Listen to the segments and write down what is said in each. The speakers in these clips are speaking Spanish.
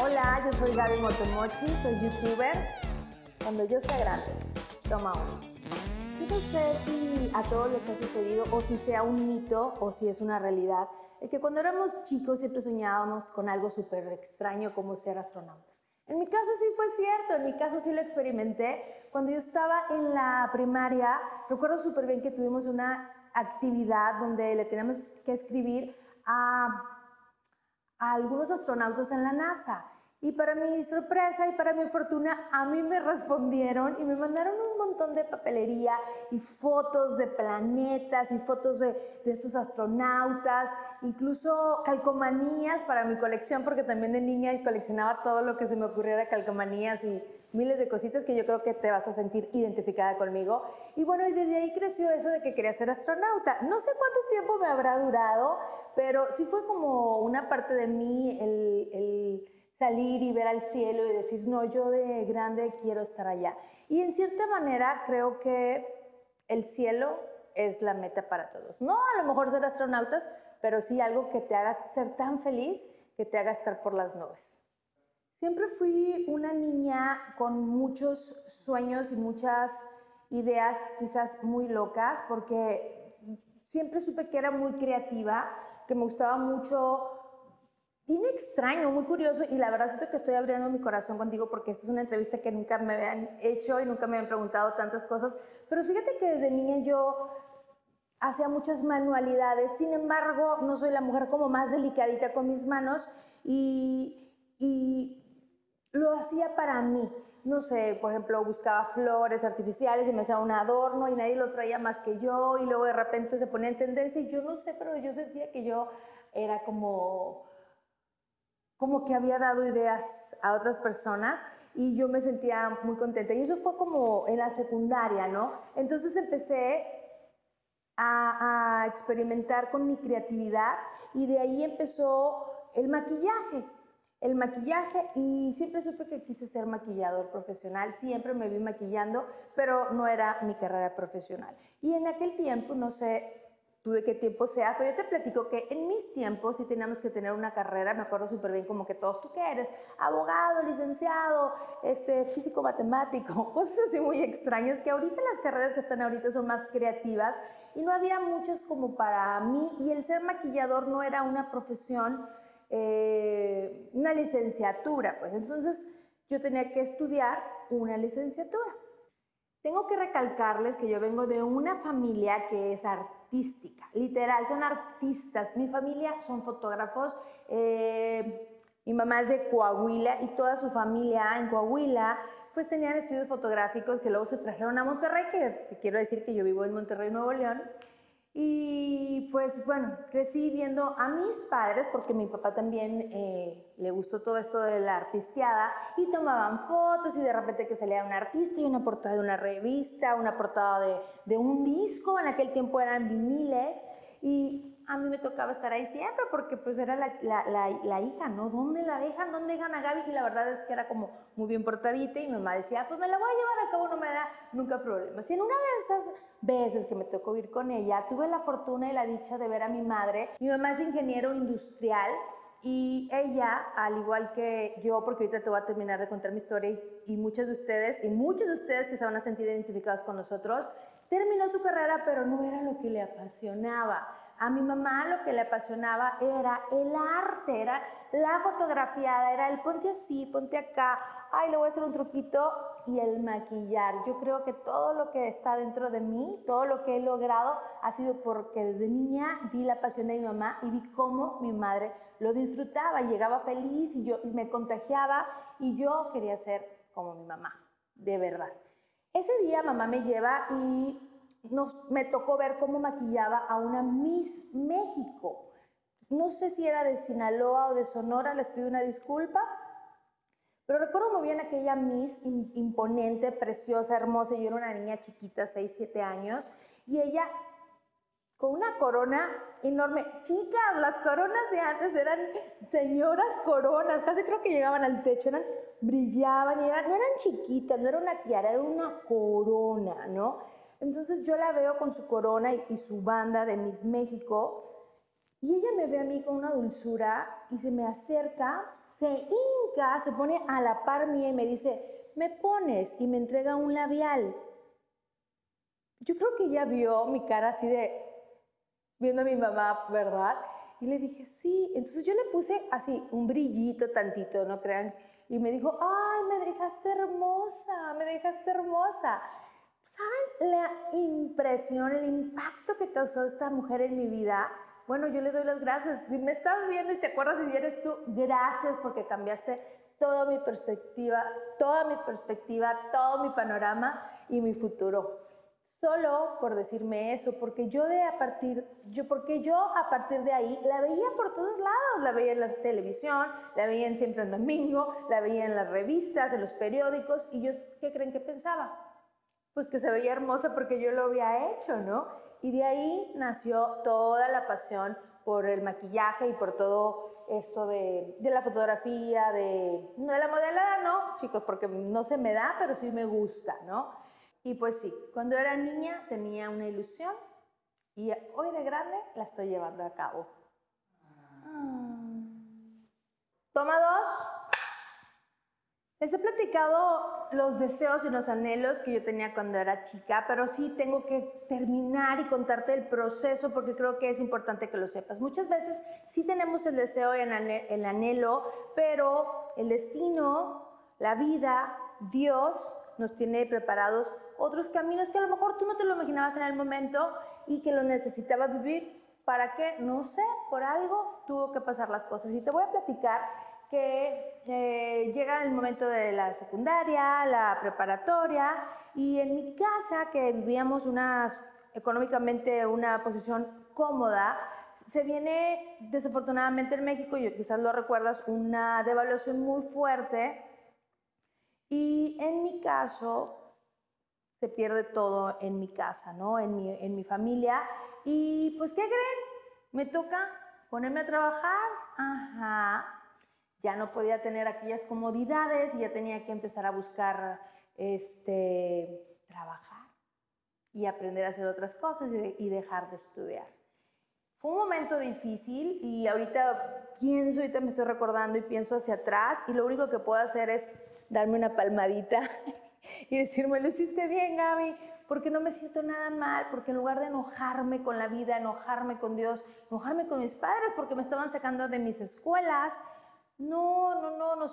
Hola, yo soy Gaby Motomochi, soy youtuber. Cuando yo sea grande, toma uno. Yo no sé si a todos les ha sucedido o si sea un mito o si es una realidad. Es que cuando éramos chicos siempre soñábamos con algo súper extraño como ser astronautas. En mi caso sí fue cierto, en mi caso sí lo experimenté. Cuando yo estaba en la primaria, recuerdo súper bien que tuvimos una actividad donde le teníamos que escribir a a algunos astronautas en la NASA. Y para mi sorpresa y para mi fortuna, a mí me respondieron y me mandaron un montón de papelería y fotos de planetas y fotos de, de, estos astronautas, incluso calcomanías para mi colección, porque también de niña coleccionaba todo lo que se me ocurría de calcomanías y miles de cositas que yo creo que te vas a sentir identificada conmigo. Y bueno, y desde ahí creció eso de que quería ser astronauta. No sé cuánto tiempo me habrá durado, pero sí fue como una parte de mí el, el salir y ver al cielo y decir, no, yo de grande quiero estar allá. Y en cierta manera creo que el cielo es la meta para todos. No a lo mejor ser astronautas, pero sí algo que te haga ser tan feliz que te haga estar por las nubes. Siempre fui una niña con muchos sueños y muchas ideas quizás muy locas porque siempre supe que era muy creativa, que me gustaba mucho, bien extraño, muy curioso y la verdad siento que estoy abriendo mi corazón contigo porque esta es una entrevista que nunca me habían hecho y nunca me habían preguntado tantas cosas, pero fíjate que desde niña yo hacía muchas manualidades, sin embargo no soy la mujer como más delicadita con mis manos y, y lo hacía para mí. No sé, por ejemplo, buscaba flores artificiales y me hacía un adorno y nadie lo traía más que yo y luego de repente se ponía en tendencia y yo no sé, pero yo sentía que yo era como como que había dado ideas a otras personas y yo me sentía muy contenta. Y eso fue como en la secundaria, ¿no? Entonces empecé a, a experimentar con mi creatividad y de ahí empezó el maquillaje el maquillaje y siempre supe que quise ser maquillador profesional, siempre me vi maquillando, pero no era mi carrera profesional. Y en aquel tiempo, no sé tú de qué tiempo sea, pero yo te platico que en mis tiempos sí teníamos que tener una carrera, me acuerdo súper bien como que todos, ¿tú qué eres? Abogado, licenciado, este, físico matemático, cosas así muy extrañas, que ahorita las carreras que están ahorita son más creativas y no había muchas como para mí y el ser maquillador no era una profesión eh, una licenciatura, pues entonces yo tenía que estudiar una licenciatura. Tengo que recalcarles que yo vengo de una familia que es artística, literal, son artistas. Mi familia son fotógrafos. Eh, mi mamá es de Coahuila y toda su familia en Coahuila pues tenían estudios fotográficos que luego se trajeron a Monterrey, que, que quiero decir que yo vivo en Monterrey, Nuevo León. Y pues bueno, crecí viendo a mis padres, porque mi papá también eh, le gustó todo esto de la artisteada, y tomaban fotos y de repente que salía un artista y una portada de una revista, una portada de, de un disco, en aquel tiempo eran viniles, y a mí me tocaba estar ahí siempre porque pues era la, la, la, hija, ¿no? ¿Dónde la dejan? ¿Dónde dejan a Gaby? Y la verdad es que era como muy bien portadita y mi mamá decía, pues me la voy a llevar a cabo, no me da nunca problemas. Y en una de esas veces que me tocó ir con ella, tuve la fortuna y la dicha de ver a mi madre. Mi mamá es ingeniero industrial y ella, al igual que yo, porque ahorita te voy a terminar de contar mi historia y, y muchos de ustedes, y muchos de ustedes que se van a sentir identificados con nosotros, terminó su carrera, pero no era lo que le apasionaba a mi mamá lo que le apasionaba era el arte, era la fotografiada, era el ponte así, ponte acá, ay, le voy a hacer un truquito y el maquillar. Yo creo que todo lo que está dentro de mí, todo lo que he logrado ha sido porque desde niña vi la pasión de mi mamá y vi cómo mi madre lo disfrutaba, llegaba feliz y yo me contagiaba y yo quería ser como mi mamá, de verdad. Ese día mamá me lleva y me tocó ver cómo maquillaba a una Miss México. No sé si era de Sinaloa o de Sonora, les pido una disculpa, Pero recuerdo muy bien aquella Miss imponente, preciosa, hermosa. Yo era una niña chiquita, 6, 7 años, y ella con una corona enorme. Chicas, las coronas de antes eran señoras coronas, casi creo que llegaban al techo, eran, brillaban, y eran, no eran chiquitas, no era una tiara, era una corona, ¿no? Entonces yo la veo con su corona y, su banda de Miss México, y ella me ve a mí con una dulzura y se me acerca, se hinca, se pone a la par mía y me dice, me pones y me entrega un labial. Yo creo que ella vio mi cara así de, viendo a mi mamá, ¿verdad? Y le dije, sí. Entonces yo le puse así un brillito tantito, no crean. Y me dijo, ay, me dejaste hermosa, me dejaste hermosa. ¿Saben la impresión, el impacto que causó esta mujer en mi vida? Bueno, yo le doy las gracias. Si me estás viendo y te acuerdas si eres tú, gracias porque cambiaste toda mi perspectiva, toda mi perspectiva, todo mi panorama y mi futuro solo por decirme eso, porque yo de a partir, yo, porque yo a partir de ahí la veía por todos lados, la veía en la televisión, la veía en Siempre en Domingo, la veía en las revistas, en los periódicos, y yo, ¿qué creen que pensaba? Pues que se veía hermosa porque yo lo había hecho, ¿no? Y de ahí nació toda la pasión por el maquillaje y por todo esto de, de la fotografía, de, de la modelada, no, chicos, porque no se me da, pero sí me gusta, ¿no? Y pues sí, cuando era niña tenía una ilusión y hoy de grande la estoy llevando a cabo. Toma dos. Les he platicado los deseos y los anhelos que yo tenía cuando era chica, pero sí tengo que terminar y contarte el proceso porque creo que es importante que lo sepas. Muchas veces sí tenemos el deseo y el anhelo, pero el destino, la vida, Dios nos tiene preparados otros caminos que a lo mejor tú no te lo imaginabas en el momento y que lo necesitabas vivir. ¿Para qué? No sé, por algo tuvo que pasar las cosas. Y te voy a platicar que eh, llega el momento de la secundaria, la preparatoria, y en mi casa, que vivíamos una, económicamente una posición cómoda, se viene desafortunadamente en México, y quizás lo recuerdas, una devaluación muy fuerte. Y en mi caso, se pierde todo en mi casa, ¿no? En mi, en mi familia. Y pues, ¿qué creen? Me toca ponerme a trabajar. Ajá. Ya no podía tener aquellas comodidades y ya tenía que empezar a buscar este, trabajar y aprender a hacer otras cosas y, dejar de estudiar. Fue un momento difícil y ahorita pienso, ahorita me estoy recordando y pienso hacia atrás y lo único que puedo hacer es darme una palmadita y decirme, lo hiciste bien, Gaby, porque no me siento nada mal, porque en lugar de enojarme con la vida, enojarme con Dios, enojarme con mis padres porque me estaban sacando de mis escuelas, no, no, no, no,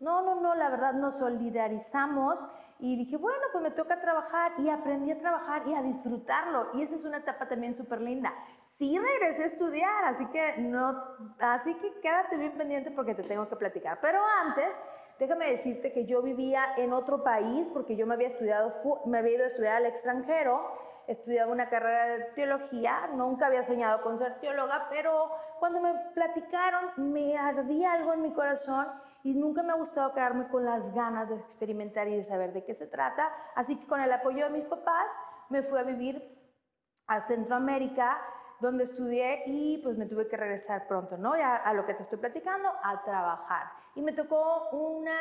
no, no, no, la verdad nos solidarizamos y dije, bueno, pues me toca trabajar y aprendí a trabajar y a disfrutarlo y esa es una etapa también súper linda. Sí regresé a estudiar, así que no, así que quédate bien pendiente porque te tengo que platicar. Pero antes Déjame decirte que yo vivía en otro país porque yo me había estudiado, me había ido a estudiar al extranjero, estudiaba una carrera de teología, nunca había soñado con ser teóloga, pero cuando me platicaron me ardía algo en mi corazón y nunca me ha gustado quedarme con las ganas de experimentar y de saber de qué se trata. Así que con el apoyo de mis papás me fui a vivir a Centroamérica donde estudié y pues me tuve que regresar pronto, ¿no? Ya a lo que te estoy platicando, a trabajar. Y me tocó una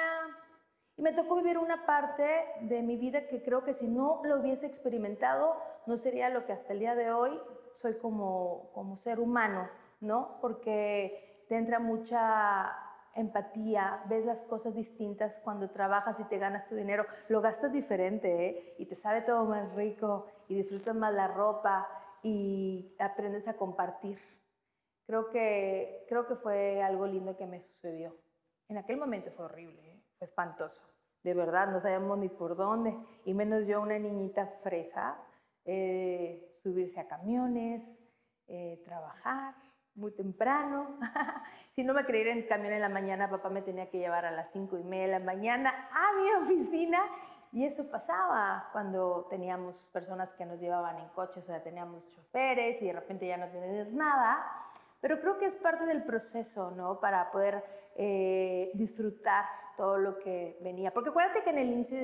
y me tocó vivir una parte de mi vida que creo que si no lo hubiese experimentado no sería lo que hasta el día de hoy soy como como ser humano, ¿no? Porque te entra mucha empatía, ves las cosas distintas cuando trabajas y te ganas tu dinero, lo gastas diferente ¿eh? y te sabe todo más rico y disfrutas más la ropa y aprendes a compartir. Creo que, creo que fue algo lindo que me sucedió. En aquel momento fue horrible, ¿eh? fue espantoso. De verdad, no sabíamos ni por dónde. Y menos yo, una niñita fresa, eh, subirse a camiones, eh, trabajar muy temprano. si no me creía en camión en la mañana, papá me tenía que llevar a las cinco y media de la mañana a mi oficina y eso pasaba cuando teníamos personas que nos llevaban en coches, o sea, teníamos choferes y de repente ya no tenías nada. pero creo que es parte del proceso, ¿no? Para poder eh, disfrutar todo lo que venía. Porque acuérdate que en el inicio,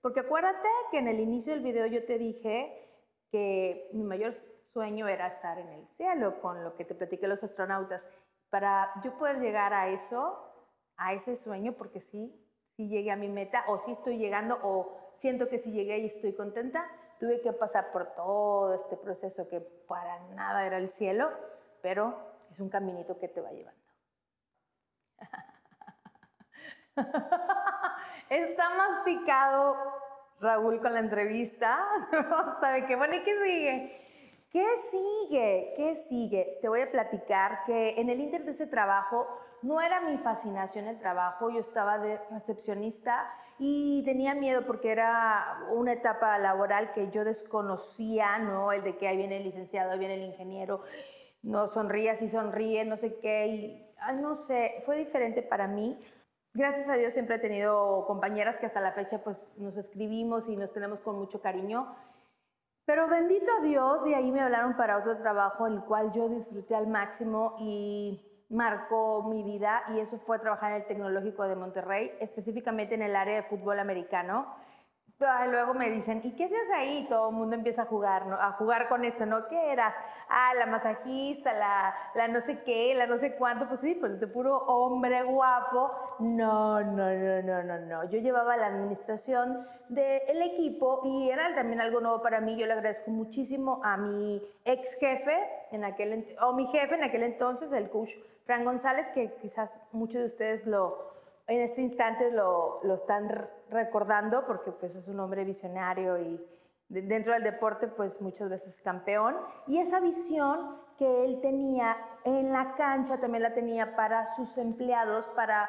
porque acuérdate que en el inicio del video yo te dije que mi mayor sueño era estar en el cielo, con lo que te platiqué los astronautas. Para yo poder llegar a eso, a ese sueño, porque sí, sí llegué a mi meta, o sí estoy llegando, o siento que sí llegué y estoy contenta, tuve que pasar por todo este proceso que para nada era el cielo, pero es un caminito que te va llevando. Está más picado Raúl con la entrevista. ¿Sabe qué? Bueno, ¿y qué sigue? ¿Qué sigue? ¿Qué sigue? Te voy a platicar que en el inter de ese trabajo no era mi fascinación el trabajo, yo estaba de recepcionista y tenía miedo porque era una etapa laboral que yo desconocía, ¿no? El de que ahí viene el licenciado, ahí viene el ingeniero, no sonríe, si sonríe, no sé qué, y no sé, fue diferente para mí. Gracias a Dios siempre he tenido compañeras que hasta la fecha pues nos escribimos y nos tenemos con mucho cariño. Pero bendito Dios, de ahí me hablaron para otro trabajo, el cual yo disfruté al máximo y marcó mi vida y eso fue trabajar en el Tecnológico de Monterrey, específicamente en el área de fútbol americano. Luego me dicen, ¿y qué haces ahí? Todo el mundo empieza a jugar, ¿no? A jugar con esto, ¿no? ¿Qué eras? Ah, la masajista, la, la no sé qué, la no sé cuánto. Pues sí, pues de puro hombre guapo. No, no, no, no, no, no. Yo llevaba la administración del equipo y era también algo nuevo para mí. Yo le agradezco muchísimo a mi ex jefe, en aquel, o mi jefe en aquel entonces, el coach Fran González, que quizás muchos de ustedes lo, en este instante lo, lo están recordando porque pues es un hombre visionario y dentro del deporte pues muchas veces campeón. Y esa visión que él tenía en la cancha también la tenía para sus empleados, para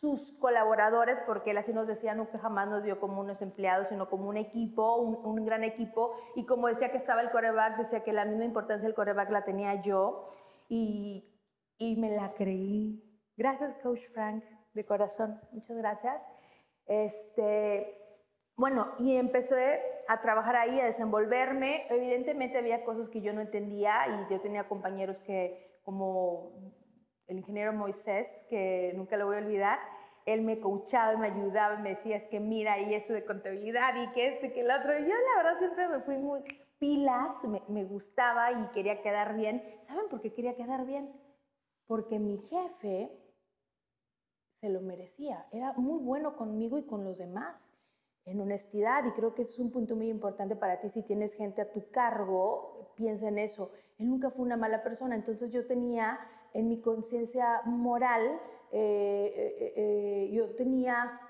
sus colaboradores, porque él así nos decía, nunca jamás nos dio como unos empleados, sino como un equipo, un, un gran equipo. Y como decía que estaba el coreback, decía que la misma importancia del coreback la tenía yo. Y y me la creí. Gracias, Coach Frank, de corazón. Muchas gracias. Este, bueno, y empecé a trabajar ahí, a desenvolverme. Evidentemente había cosas que yo no entendía y yo tenía compañeros que, como el ingeniero Moisés, que nunca lo voy a olvidar, él me coachaba y me ayudaba y me decía, es que mira, y esto de contabilidad y que este, que el otro. Y yo la verdad siempre me fui muy pilas, me, me gustaba y quería quedar bien. ¿Saben por qué quería quedar bien? porque mi jefe se lo merecía, era muy bueno conmigo y con los demás, en honestidad, y creo que ese es un punto muy importante para ti, si tienes gente a tu cargo, piensa en eso, él nunca fue una mala persona, entonces yo tenía en mi conciencia moral, eh, eh, eh, yo tenía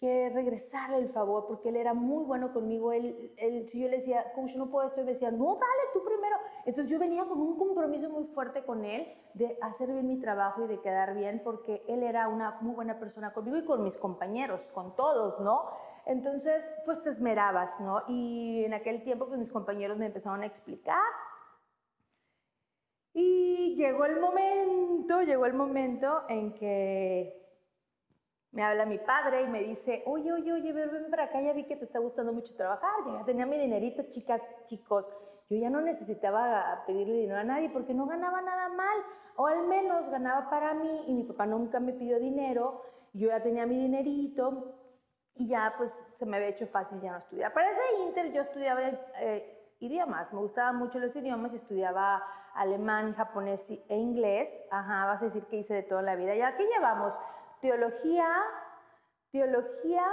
que regresarle el favor, porque él era muy bueno conmigo. Él, él, si yo le decía, coach, no puedo esto, él decía, no, dale tú primero. Entonces yo venía con un compromiso muy fuerte con él de hacer bien mi trabajo y de quedar bien, porque él era una muy buena persona conmigo y con mis compañeros, con todos, ¿no? Entonces, pues te esmerabas, ¿no? Y en aquel tiempo, pues mis compañeros me empezaron a explicar. Y llegó el momento, llegó el momento en que me habla mi padre y me dice, oye, oye, oye, ven para acá, ya vi que te está gustando mucho trabajar, ya tenía mi dinerito, chicas, chicos. Yo ya no necesitaba pedirle dinero a nadie porque no ganaba nada mal, o al menos ganaba para mí y mi papá nunca me pidió dinero, yo ya tenía mi dinerito y ya pues se me había hecho fácil ya no estudiar. Para ese inter yo estudiaba eh, idiomas, me gustaban mucho los idiomas estudiaba alemán, japonés e inglés. Ajá, vas a decir que hice de toda la vida. ¿Ya qué llevamos? Teología, teología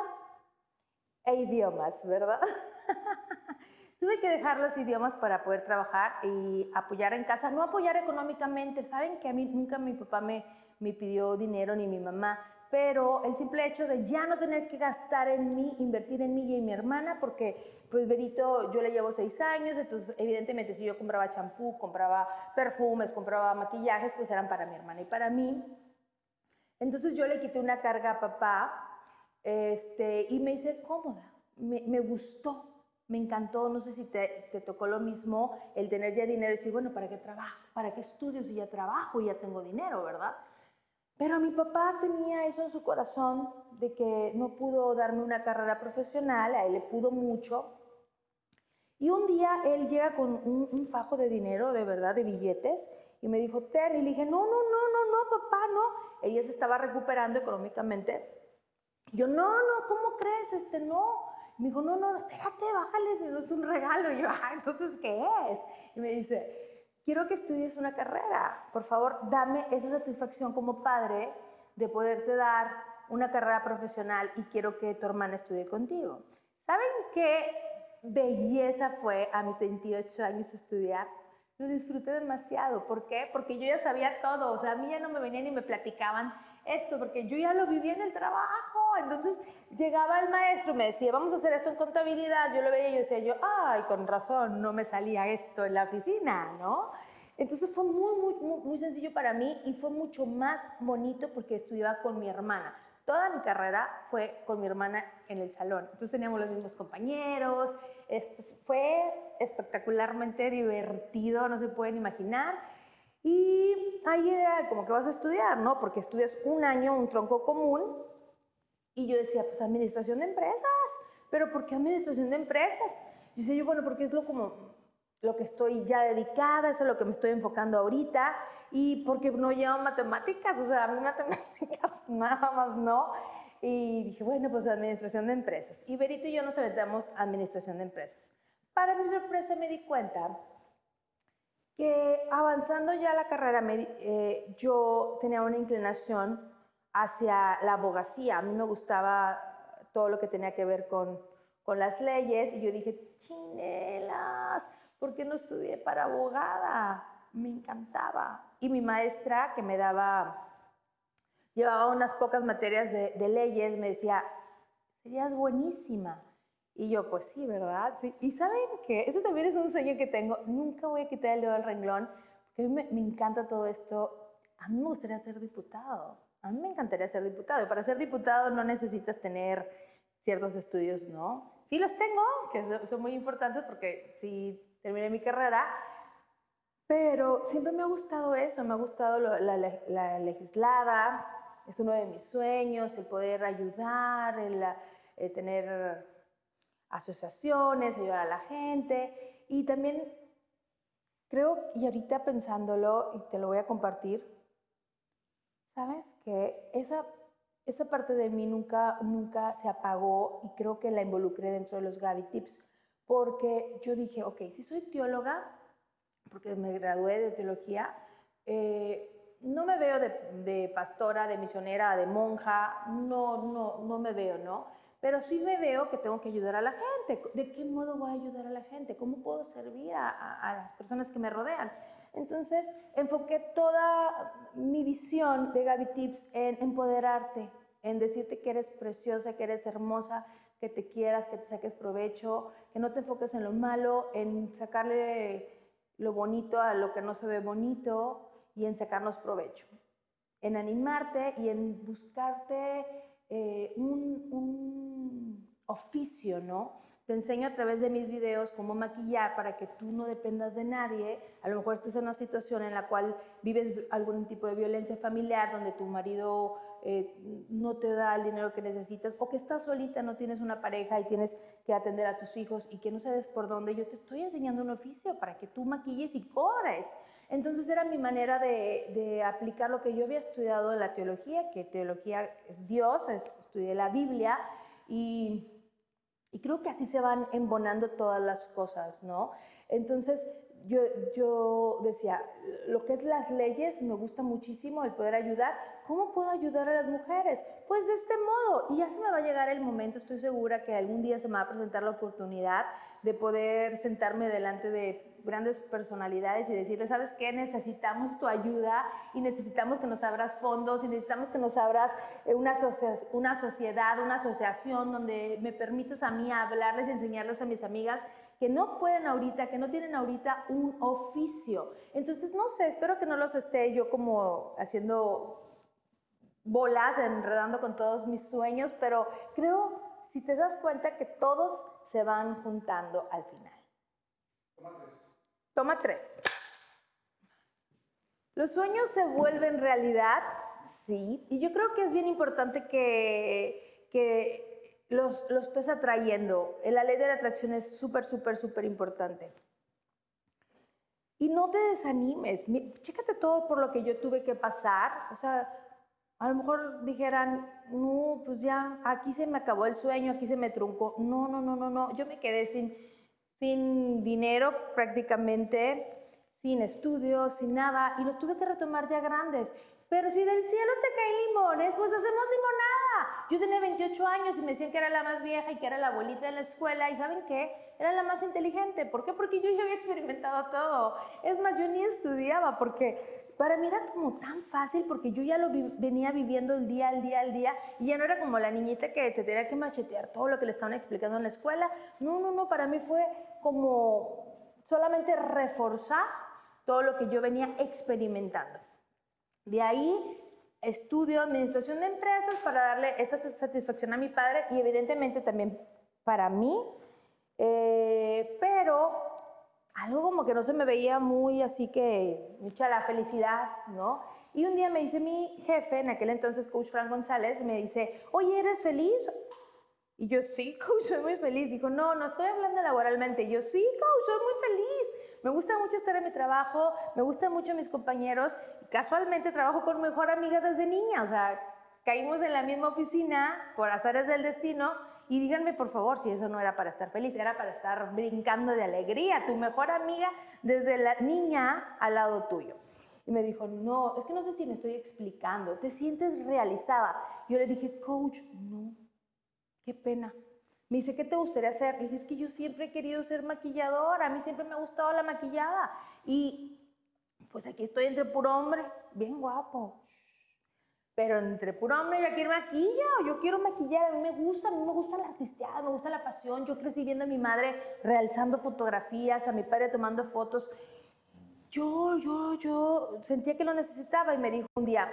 e idiomas, ¿verdad? Tuve que dejar los idiomas para poder trabajar y apoyar en casa, no apoyar económicamente, saben que a mí nunca mi papá me, me pidió dinero ni mi mamá, pero el simple hecho de ya no tener que gastar en mí, invertir en mí y en mi hermana, porque pues Berito yo le llevo seis años, entonces evidentemente si yo compraba champú, compraba perfumes, compraba maquillajes, pues eran para mi hermana y para mí. Entonces yo le quité una carga a papá este, y me hice cómoda, me, gustó, me encantó, no sé si te, te, tocó lo mismo, el tener ya dinero y decir, bueno, ¿para qué trabajo? ¿Para qué estudio si ya trabajo y ya tengo dinero, verdad? Pero mi papá tenía eso en su corazón de que no pudo darme una carrera profesional, a él le pudo mucho. Y un día él llega con un, un fajo de dinero, de verdad, de billetes, y me dijo, ten, y le dije, no, no, no, no, no, papá, no. Ella se estaba recuperando económicamente. Yo, no, no, ¿cómo crees? Este, no. me dijo, no, no, espérate, bájale, es un regalo. Y yo, ah, entonces, ¿qué es? Y me dice, quiero que estudies una carrera. Por favor, dame esa satisfacción como padre de poderte dar una carrera profesional y quiero que tu hermana estudie contigo. ¿Saben qué belleza fue a mis 28 años estudiar? Lo disfruté demasiado. ¿Por qué? Porque yo ya sabía todo. O sea, a mí ya no me venían y me platicaban esto, porque yo ya lo vivía en el trabajo. Entonces llegaba el maestro me decía, vamos a hacer esto en contabilidad. Yo lo veía y yo decía, yo, ay, con razón, no me salía esto en la oficina, ¿no? Entonces fue muy, muy, muy, sencillo para mí y fue mucho más bonito porque estudiaba con mi hermana. Toda mi carrera fue con mi hermana en el salón. Entonces teníamos los mismos compañeros. Fue espectacularmente divertido, no se pueden imaginar. Y ahí como que vas a estudiar, ¿no? Porque estudias un año un tronco común. Y yo decía, pues administración de empresas. ¿Pero por qué administración de empresas? Y decía yo, bueno, porque es lo como lo que estoy ya dedicada, eso es lo que me estoy enfocando ahorita. Y porque no llevo matemáticas, o sea, a mí matemáticas nada más no. Y dije, bueno, pues administración de empresas. Y Berito y yo nos aventamos administración de empresas. Para mi sorpresa me di cuenta que avanzando ya la carrera, eh, yo tenía una inclinación hacia la abogacía. A mí me gustaba todo lo que tenía que ver con, con las leyes y yo dije, chinelas, ¿por qué no estudié para abogada? Me encantaba. Y mi maestra que me daba, llevaba unas pocas materias de, de leyes, me decía, serías buenísima. Y yo, pues sí, ¿verdad? Sí. Y saben que eso también es un sueño que tengo. Nunca voy a quitar el dedo del renglón, porque a mí me, encanta todo esto. A mí me gustaría ser diputado. A mí me encantaría ser diputado. Y para ser diputado no necesitas tener ciertos estudios, ¿no? Sí los tengo, que son muy importantes porque sí terminé mi carrera, pero siempre me ha gustado eso, me ha gustado la, la, legislada, es uno de mis sueños, el poder ayudar, el, el tener asociaciones, ayudar a la gente. Y también creo, y ahorita pensándolo, y te lo voy a compartir, sabes que esa, esa parte de mí nunca, nunca se apagó y creo que la involucré dentro de los Gaby Tips, porque yo dije, ok, si soy teóloga, porque me gradué de teología, eh, no me veo de, pastora, de misionera, de monja, no, no, no me veo, ¿no? pero sí me veo que tengo que ayudar a la gente. ¿De qué modo voy a ayudar a la gente? ¿Cómo puedo servir a, las personas que me rodean? Entonces, enfoqué toda mi visión de Gaby Tips en empoderarte, en decirte que eres preciosa, que eres hermosa, que te quieras, que te saques provecho, que no te enfoques en lo malo, en sacarle lo bonito a lo que no se ve bonito y en sacarnos provecho, en animarte y en buscarte eh, un, oficio, ¿no? Te enseño a través de mis videos cómo maquillar para que tú no dependas de nadie. A lo mejor estás en una situación en la cual vives algún tipo de violencia familiar, donde tu marido eh, no te da el dinero que necesitas, o que estás solita, no tienes una pareja y tienes que atender a tus hijos y que no sabes por dónde. Yo te estoy enseñando un oficio para que tú maquilles y corres. Entonces era mi manera de, aplicar lo que yo había estudiado en la teología, que teología es Dios, estudié la Biblia y, creo que así se van embonando todas las cosas, ¿no? Entonces yo, yo decía, lo que es las leyes me gusta muchísimo el poder ayudar. ¿Cómo puedo ayudar a las mujeres? Pues de este modo. Y ya se me va a llegar el momento, estoy segura que algún día se me va a presentar la oportunidad de poder sentarme delante de grandes personalidades y decirles, ¿sabes qué? Necesitamos tu ayuda y necesitamos que nos abras fondos y necesitamos que nos abras eh, una, una sociedad, una asociación donde me permitas a mí hablarles y enseñarles a mis amigas que no pueden ahorita, que no tienen ahorita un oficio. Entonces, no sé, espero que no los esté yo como haciendo bolas, enredando con todos mis sueños, pero creo, si te das cuenta, que todos se van juntando al final. Toma tres. ¿Los sueños se vuelven realidad? Sí. Y yo creo que es bien importante que, que los, los estés atrayendo. La ley de la atracción es súper, súper, súper importante. Y no te desanimes, chécate todo por lo que yo tuve que pasar. O sea, a lo mejor dijeran, no, pues ya, aquí se me acabó el sueño, aquí se me truncó. No, no, no, no, no. Yo me quedé sin, sin dinero prácticamente, sin estudios, sin nada, y los tuve que retomar ya grandes. Pero si del cielo te caen limones, pues hacemos limonada. Yo tenía 28 años y me decían que era la más vieja y que era la abuelita de la escuela. ¿Y saben qué? Era la más inteligente. ¿Por qué? Porque yo ya había experimentado todo. Es más, yo ni estudiaba porque para mí era como tan fácil porque yo ya lo venía viviendo el día, al día, al día. Y ya no era como la niñita que te tenía que machetear todo lo que le estaban explicando en la escuela. No, no, no. Para mí fue como solamente reforzar todo lo que yo venía experimentando. De ahí estudio administración de empresas para darle esa satisfacción a mi padre y evidentemente también para mí, eh, pero algo como que no se me veía muy así que mucha la felicidad, ¿no? Y un día me dice mi jefe, en aquel entonces coach Frank González, me dice, oye, ¿eres feliz? Y yo, sí, coach, soy muy feliz. Dijo, no, no estoy hablando laboralmente. Y yo, sí, coach, soy muy feliz. Me gusta mucho estar en mi trabajo, me gustan mucho mis compañeros. Casualmente trabajo con mi mejor amiga desde niña, o sea, caímos en la misma oficina por azares del destino y díganme por favor si eso no era para estar feliz, era para estar brincando de alegría, tu mejor amiga desde la niña al lado tuyo. Y me dijo, no, es que no sé si me estoy explicando, te sientes realizada. Yo le dije, coach, no, qué pena. Me dice, ¿qué te gustaría hacer? Le dije, es que yo siempre he querido ser maquilladora, a mí siempre me ha gustado la maquillada. Y pues aquí estoy entre puro hombre, bien guapo. Pero entre puro hombre, yo quiero maquilla, yo quiero maquillar, a mí me gusta, a mí me gusta la artisteada, me gusta la pasión. Yo crecí viendo a mi madre realzando fotografías, a mi padre tomando fotos. Yo, yo, yo sentía que lo necesitaba y me dijo un día,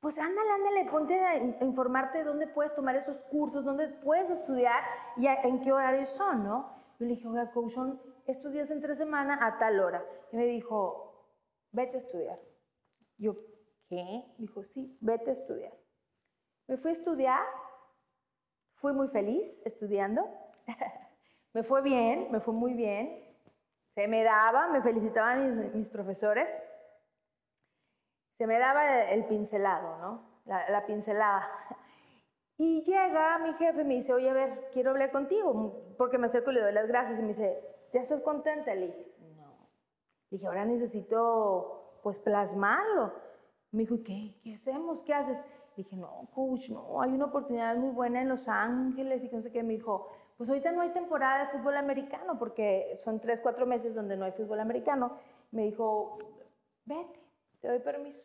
pues ándale, ándale, ponte a informarte de dónde puedes tomar esos cursos, dónde puedes estudiar y en qué horarios son, ¿no? Yo le dije, oiga, coach, son estos días entre semana a tal hora. Y me dijo, vete a estudiar. Yo, ¿qué? Dijo, sí, vete a estudiar. Me fui a estudiar, fui muy feliz estudiando, me fue bien, me fue muy bien, se me daba, me felicitaban mis profesores se me daba el pincelado, ¿no? La, pincelada. Y llega mi jefe y me dice, oye, a ver, quiero hablar contigo, porque me acerco y le doy las gracias y me dice, ¿ya estás contenta? Le dije, no. Le dije, ahora necesito, pues, plasmarlo. Me dijo, ¿qué? ¿Qué hacemos? ¿Qué haces? Le dije, no, coach, no, hay una oportunidad muy buena en Los Ángeles y que no sé qué. Me dijo, pues ahorita no hay temporada de fútbol americano porque son tres, cuatro meses donde no hay fútbol americano. Me dijo, vete, te doy permiso.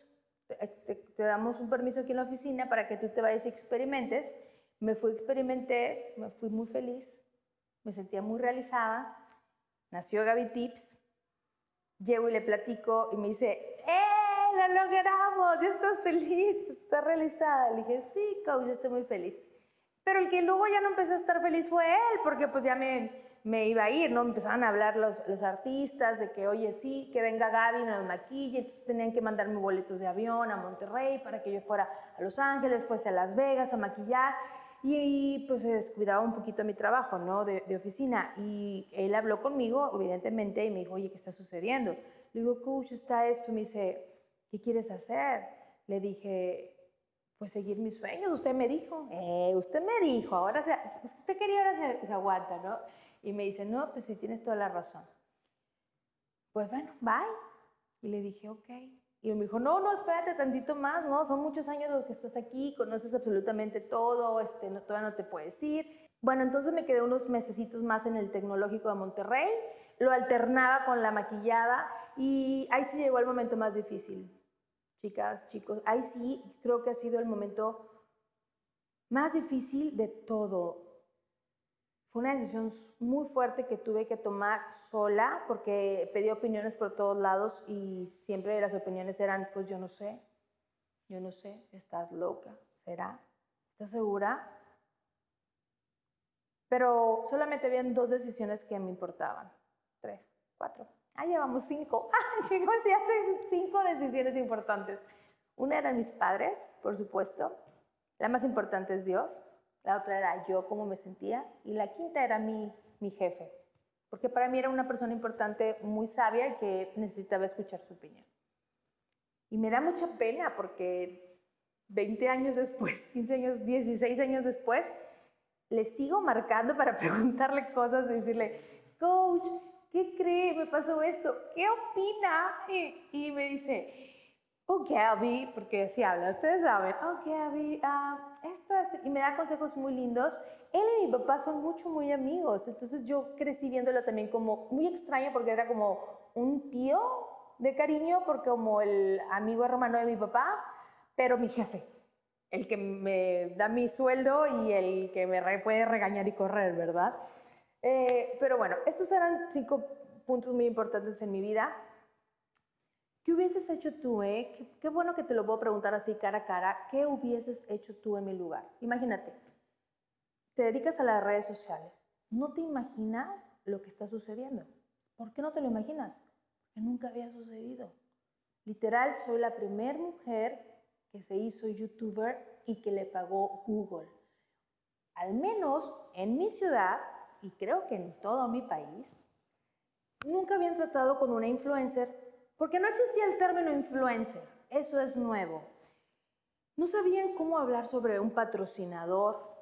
Te, damos un permiso aquí en la oficina para que tú te vayas y experimentes. Me fui, experimenté, me fui muy feliz, me sentía muy realizada. Nació Gaby Tips. Llego y le platico y me dice, ¡eh! ¡Lo logramos! ¿Ya estás feliz? ¿Estás realizada? Le dije, sí, coach, estoy muy feliz. Pero el que luego ya no empezó a estar feliz fue él, porque pues ya me, me iba a ir, ¿no? empezaban a hablar los, los, artistas de que, oye, sí, que venga Gaby, me maquille, entonces tenían que mandarme boletos de avión a Monterrey para que yo fuera a Los Ángeles, fuese a Las Vegas a maquillar, y, pues se descuidaba un poquito mi trabajo, ¿no? De, de, oficina, y él habló conmigo, evidentemente, y me dijo, oye, ¿qué está sucediendo? Le digo, coach, está esto, me dice, ¿qué quieres hacer? Le dije, pues seguir mis sueños, usted me dijo, eh, usted me dijo, ahora se, usted quería, ahora se, se aguanta, ¿no? Y me dice, no, pues sí, tienes toda la razón. Pues bueno, bye. Y le dije, ok. Y me dijo, no, no, espérate tantito más, no, son muchos años los que estás aquí, conoces absolutamente todo, este, no, todavía no te puedes ir. Bueno, entonces me quedé unos mesecitos más en el Tecnológico de Monterrey, lo alternaba con la maquillada y ahí sí llegó el momento más difícil. Chicas, chicos, ahí sí creo que ha sido el momento más difícil de todo. Una decisión muy fuerte que tuve que tomar sola porque pedí opiniones por todos lados y siempre las opiniones eran, pues yo no sé, yo no sé, estás loca, ¿será? ¿Estás segura? Pero solamente habían dos decisiones que me importaban. Tres, cuatro. Ah, llevamos cinco. Ah, llegamos y hace cinco decisiones importantes. Una era mis padres, por supuesto. La más importante es Dios la otra era yo, cómo me sentía, y la quinta era mi, mi jefe, porque para mí era una persona importante, muy sabia y que necesitaba escuchar su opinión. Y me da mucha pena porque 20 años después, 15 años, 16 años después, le sigo marcando para preguntarle cosas, decirle, coach, ¿qué cree? Me pasó esto, ¿qué opina? Y, me dice, oh Gabby, porque así habla, ustedes saben, oh Gabby, ah, esto, y me da consejos muy lindos. Él y mi papá son mucho, muy amigos, entonces yo crecí viéndolo también como muy extraño porque era como un tío de cariño, porque como el amigo hermano de mi papá, pero mi jefe, el que me da mi sueldo y el que me puede regañar y correr, ¿verdad? Eh, pero bueno, estos eran cinco puntos muy importantes en mi vida. ¿Qué hubieses hecho tú, eh? Qué, bueno que te lo puedo preguntar así cara a cara. ¿Qué hubieses hecho tú en mi lugar? Imagínate, te dedicas a las redes sociales. No te imaginas lo que está sucediendo. ¿Por qué no te lo imaginas? Porque nunca había sucedido. Literal, soy la primera mujer que se hizo youtuber y que le pagó Google. Al menos en mi ciudad, y creo que en todo mi país, nunca habían tratado con una influencer, porque no existía el término influencer, eso es nuevo. No sabían cómo hablar sobre un patrocinador,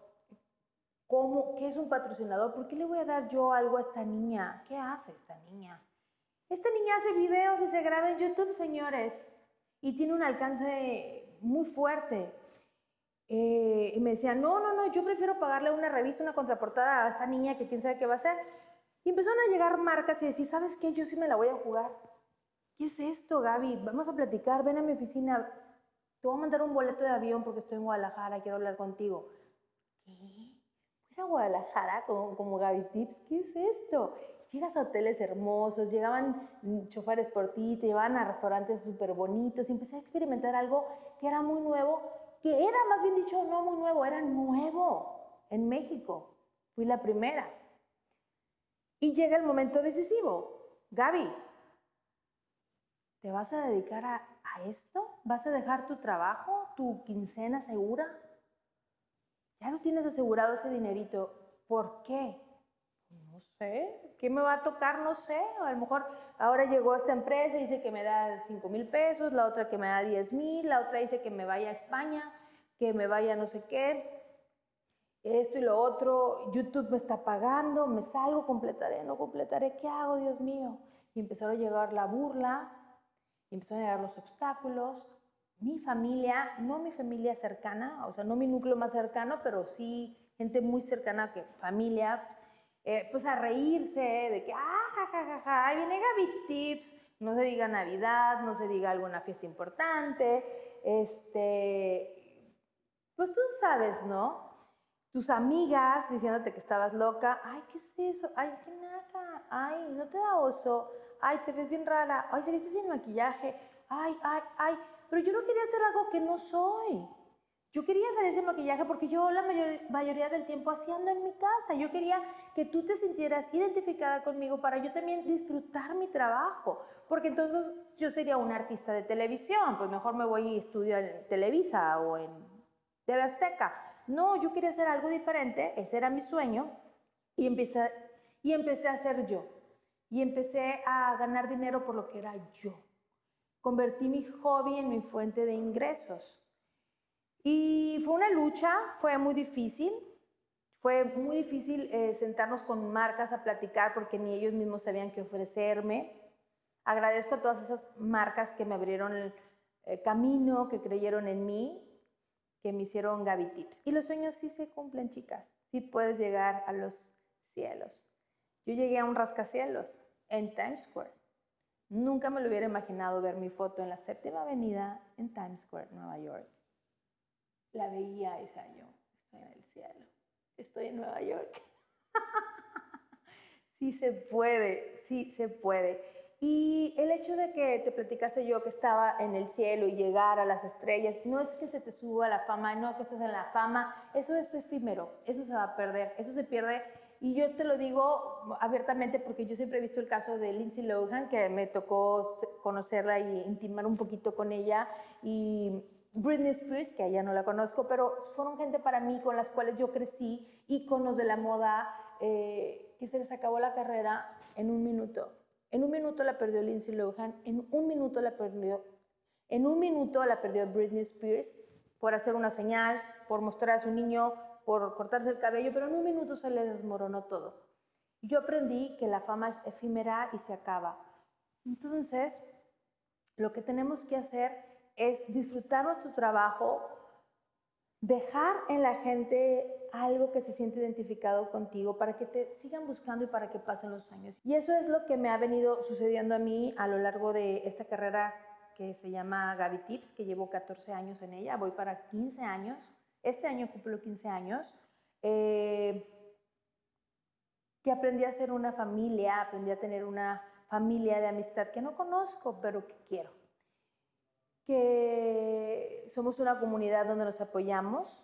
cómo, qué es un patrocinador, por qué le voy a dar yo algo a esta niña, qué hace esta niña. Esta niña hace videos y se graba en YouTube, señores, y tiene un alcance muy fuerte. Eh, y me decían, no, no, no, yo prefiero pagarle una revista, una contraportada a esta niña que quién sabe qué va a hacer. Y empezaron a llegar marcas y decir, ¿sabes qué? Yo sí me la voy a jugar. ¿Qué es esto, Gaby? Vamos a platicar, ven a mi oficina. Te voy a mandar un boleto de avión porque estoy en Guadalajara, quiero hablar contigo. ¿Qué? ¿Ir a Guadalajara como, como Gaby Tips? ¿Qué es esto? Llegas a hoteles hermosos, llegaban choferes por ti, te llevaban a restaurantes súper bonitos y empecé a experimentar algo que era muy nuevo, que era más bien dicho no muy nuevo, era nuevo en México. Fui la primera. Y llega el momento decisivo. Gaby, ¿te vas a dedicar a, a esto? ¿Vas a dejar tu trabajo, tu quincena segura? Ya lo tienes asegurado ese dinerito. ¿Por qué? No sé, ¿Qué me va a tocar? No sé. A lo mejor ahora llegó esta empresa y dice que me da 5 mil pesos, la otra que me da 10 mil, la otra dice que me vaya a España, que me vaya no sé qué. Esto y lo otro, YouTube me está pagando, me salgo, completaré, no completaré, ¿qué hago, Dios mío? Y empezaron a llegar la burla, y empezaron a llegar los obstáculos. Mi familia, no mi familia cercana, o sea, no mi núcleo más cercano, pero sí gente muy cercana que familia, eh, pues a reírse de que, ah, ja, ahí viene Gaby Tips, no se diga Navidad, no se diga alguna fiesta importante, este, pues tú sabes, ¿no? Tus amigas diciéndote que estabas loca, ay, ¿qué es eso? Ay, qué nada, ay, no te da oso, ay, te ves bien rara, ay, saliste sin maquillaje, ay, ay, ay, pero yo no quería hacer algo que no soy. Yo quería salir sin maquillaje porque yo la mayoría del tiempo haciendo en mi casa. Yo quería que tú te sintieras identificada conmigo para yo también disfrutar mi trabajo. Porque entonces yo sería una artista de televisión. Pues mejor me voy y estudio en Televisa o en TV Azteca. No, yo quería hacer algo diferente. Ese era mi sueño. Y empecé, y empecé a ser yo. Y empecé a ganar dinero por lo que era yo. Convertí mi hobby en mi fuente de ingresos. Y fue una lucha, fue muy difícil. Fue muy difícil eh, sentarnos con marcas a platicar porque ni ellos mismos sabían qué ofrecerme. Agradezco a todas esas marcas que me abrieron el eh, camino, que creyeron en mí, que me hicieron Gaby Tips. Y los sueños sí se cumplen, chicas. Sí puedes llegar a los cielos. Yo llegué a un rascacielos en Times Square. Nunca me lo hubiera imaginado ver mi foto en la séptima avenida en Times Square, Nueva York la veía ese año. Estoy en el cielo. Estoy en Nueva York. sí se puede, sí se puede. Y el hecho de que te platicase yo que estaba en el cielo y llegar a las estrellas, no es que se te suba la fama, no es que estés en la fama, eso es efímero, eso se va a perder, eso se pierde. Y yo te lo digo abiertamente porque yo siempre he visto el caso de Lindsay Lohan, que me tocó conocerla y intimar un poquito con ella. Y Britney Spears, que allá no la conozco, pero fueron gente para mí con las cuales yo crecí, íconos de la moda, eh, y se les acabó la carrera en un minuto. En un minuto la perdió Lindsay Lohan, en un minuto la perdió, en un minuto la perdió Britney Spears por hacer una señal, por mostrar a su niño, por cortarse el cabello, pero en un minuto se le desmoronó todo. Yo aprendí que la fama es efímera y se acaba. Entonces, lo que tenemos que hacer es disfrutar nuestro trabajo, dejar en la gente algo que se siente identificado contigo para que te sigan buscando y para que pasen los años. Y eso es lo que me ha venido sucediendo a mí a lo largo de esta carrera que se llama Gaby Tips, que llevo 14 años en ella, voy para 15 años. Este año cumplo 15 años. Eh, que aprendí a ser una familia, aprendí a tener una familia de amistad que no conozco, pero que quiero que somos una comunidad donde nos apoyamos,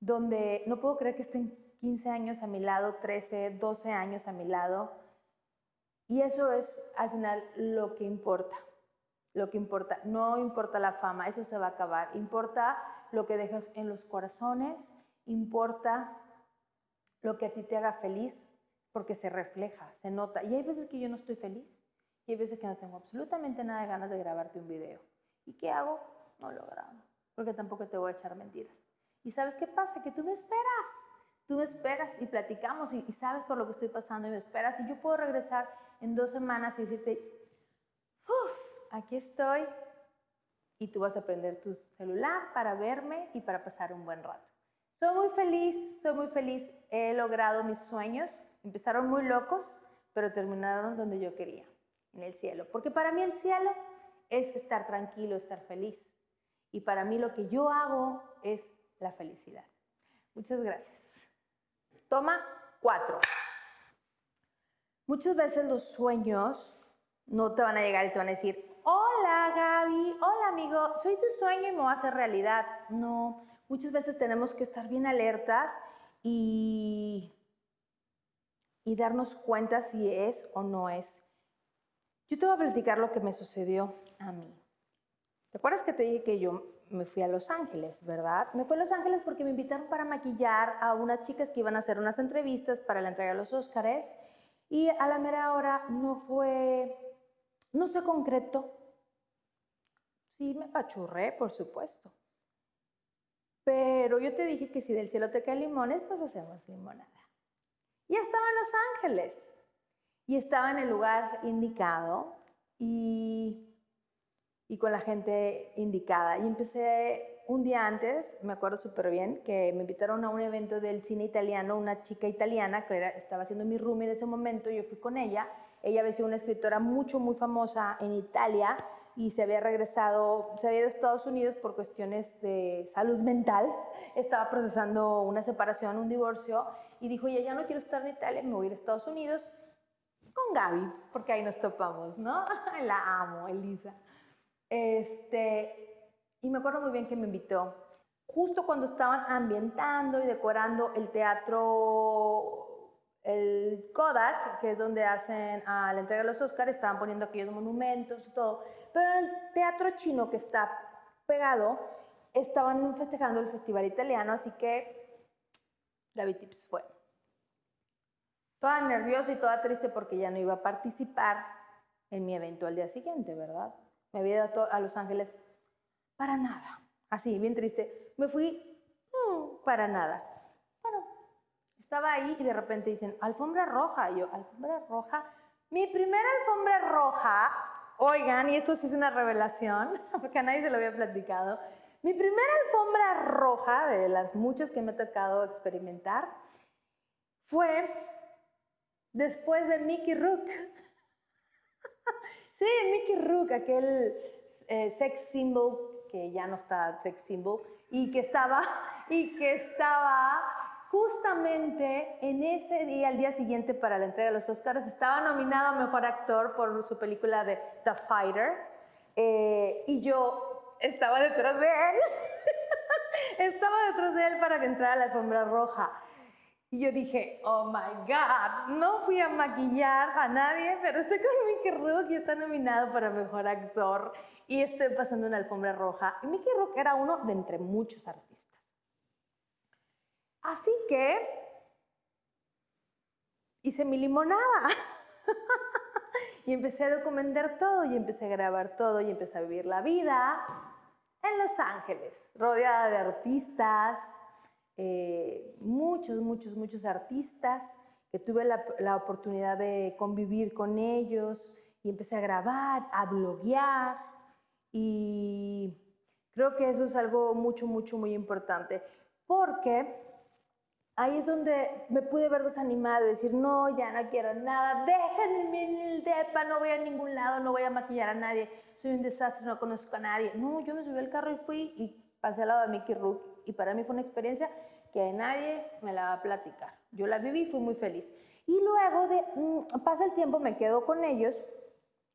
donde no puedo creer que estén 15 años a mi lado, 13, 12 años a mi lado. Y eso es al final lo que importa, lo que importa. No importa la fama, eso se va a acabar. Importa lo que dejas en los corazones, importa lo que a ti te haga feliz, porque se refleja, se nota. Y hay veces que yo no estoy feliz, y hay veces que no tengo absolutamente nada de ganas de grabarte un video. ¿Y qué hago? No lo grabo, porque tampoco te voy a echar mentiras. ¿Y sabes qué pasa? Que tú me esperas. Tú me esperas y platicamos y, sabes por lo que estoy pasando y me esperas. Y yo puedo regresar en dos semanas y decirte, uff, aquí estoy. Y tú vas a prender tu celular para verme y para pasar un buen rato. Soy muy feliz, soy muy feliz. He logrado mis sueños. Empezaron muy locos, pero terminaron donde yo quería, en el cielo. Porque para mí el cielo es estar tranquilo, estar feliz. Y para mí lo que yo hago es la felicidad. Muchas gracias. Toma cuatro. Muchas veces los sueños no te van a llegar y te van a decir, Gaby, hola amigo, soy tu sueño y me va a hacer realidad. No, muchas veces tenemos que estar bien alertas y, y darnos cuenta si es o no es. Yo te voy a platicar lo que me sucedió a mí. ¿Te acuerdas que te dije que yo me fui a Los Ángeles, verdad? Me fui a Los Ángeles porque me invitaron para maquillar a unas chicas que iban a hacer unas entrevistas para la entrega de los Óscares y a la mera hora no fue, no se concretó. Sí, me pachurré, por supuesto. Pero yo te dije que si del cielo te caen limones, pues hacemos limonada. Y estaba en Los Ángeles. Y estaba en el lugar indicado. Y y con la gente indicada. Y empecé un día antes, me acuerdo súper bien, que me invitaron a un evento del cine italiano, una chica italiana que estaba haciendo mi room en ese momento, yo fui con ella. Ella había sido una escritora mucho, muy famosa en Italia y se había regresado, se había ido a Estados Unidos por cuestiones de salud mental, estaba procesando una separación, un divorcio, y dijo, ya, ya no quiero estar en Italia, me voy a ir a Estados Unidos con Gaby, porque ahí nos topamos, ¿no? La amo, Elisa. Este, y me acuerdo muy bien que me invitó. Justo cuando estaban ambientando y decorando el teatro, el Kodak, que es donde hacen a la entrega de los Oscars, estaban poniendo aquellos monumentos y todo. Pero en el teatro chino que está pegado, estaban festejando el festival italiano, así que David Tips fue. Toda nerviosa y toda triste porque ya no iba a participar en mi evento al día siguiente, ¿verdad? me había ido a Los Ángeles para nada. Así, bien triste. Me fui mm, para nada. Bueno, estaba ahí y de repente dicen, alfombra roja. Y yo, alfombra roja. Mi primera alfombra roja, oigan, y esto sí es una revelación, porque a nadie se lo había platicado. Mi primera alfombra roja, de las muchas que me ha tocado experimentar, fue después de Mickey Rook. Sí, Mickey Rook, aquel eh, sex symbol que ya no está sex symbol y que estaba y que estaba justamente en ese día, el día siguiente para la entrega de los Oscars, estaba nominado a mejor actor por su película de The Fighter eh, y yo estaba detrás de él. estaba detrás de él para que entrara a la alfombra roja. Y yo dije, oh my God, no fui a maquillar a nadie, pero estoy con Mickey Rook y está nominado para Mejor Actor y estoy pasando una alfombra roja. Y Mickey Rook era uno de entre muchos artistas. Así que hice mi limonada. y empecé a documentar todo y empecé a grabar todo y empecé a vivir la vida en Los Ángeles, rodeada de artistas, eh, muchos, muchos, muchos artistas que tuve la, la, oportunidad de convivir con ellos y empecé a grabar, a bloguear y creo que eso es algo mucho, mucho, muy importante porque ahí es donde me pude ver desanimado y decir, no, ya no quiero nada, déjenme en el depa, no voy a ningún lado, no voy a maquillar a nadie, soy un desastre, no conozco a nadie. No, yo me subí al carro y fui y pasé al lado de Mickey Rook y para mí fue una experiencia que nadie me la va a platicar. Yo la viví y fui muy feliz. Y luego de, mm, pasa el tiempo, me quedo con ellos,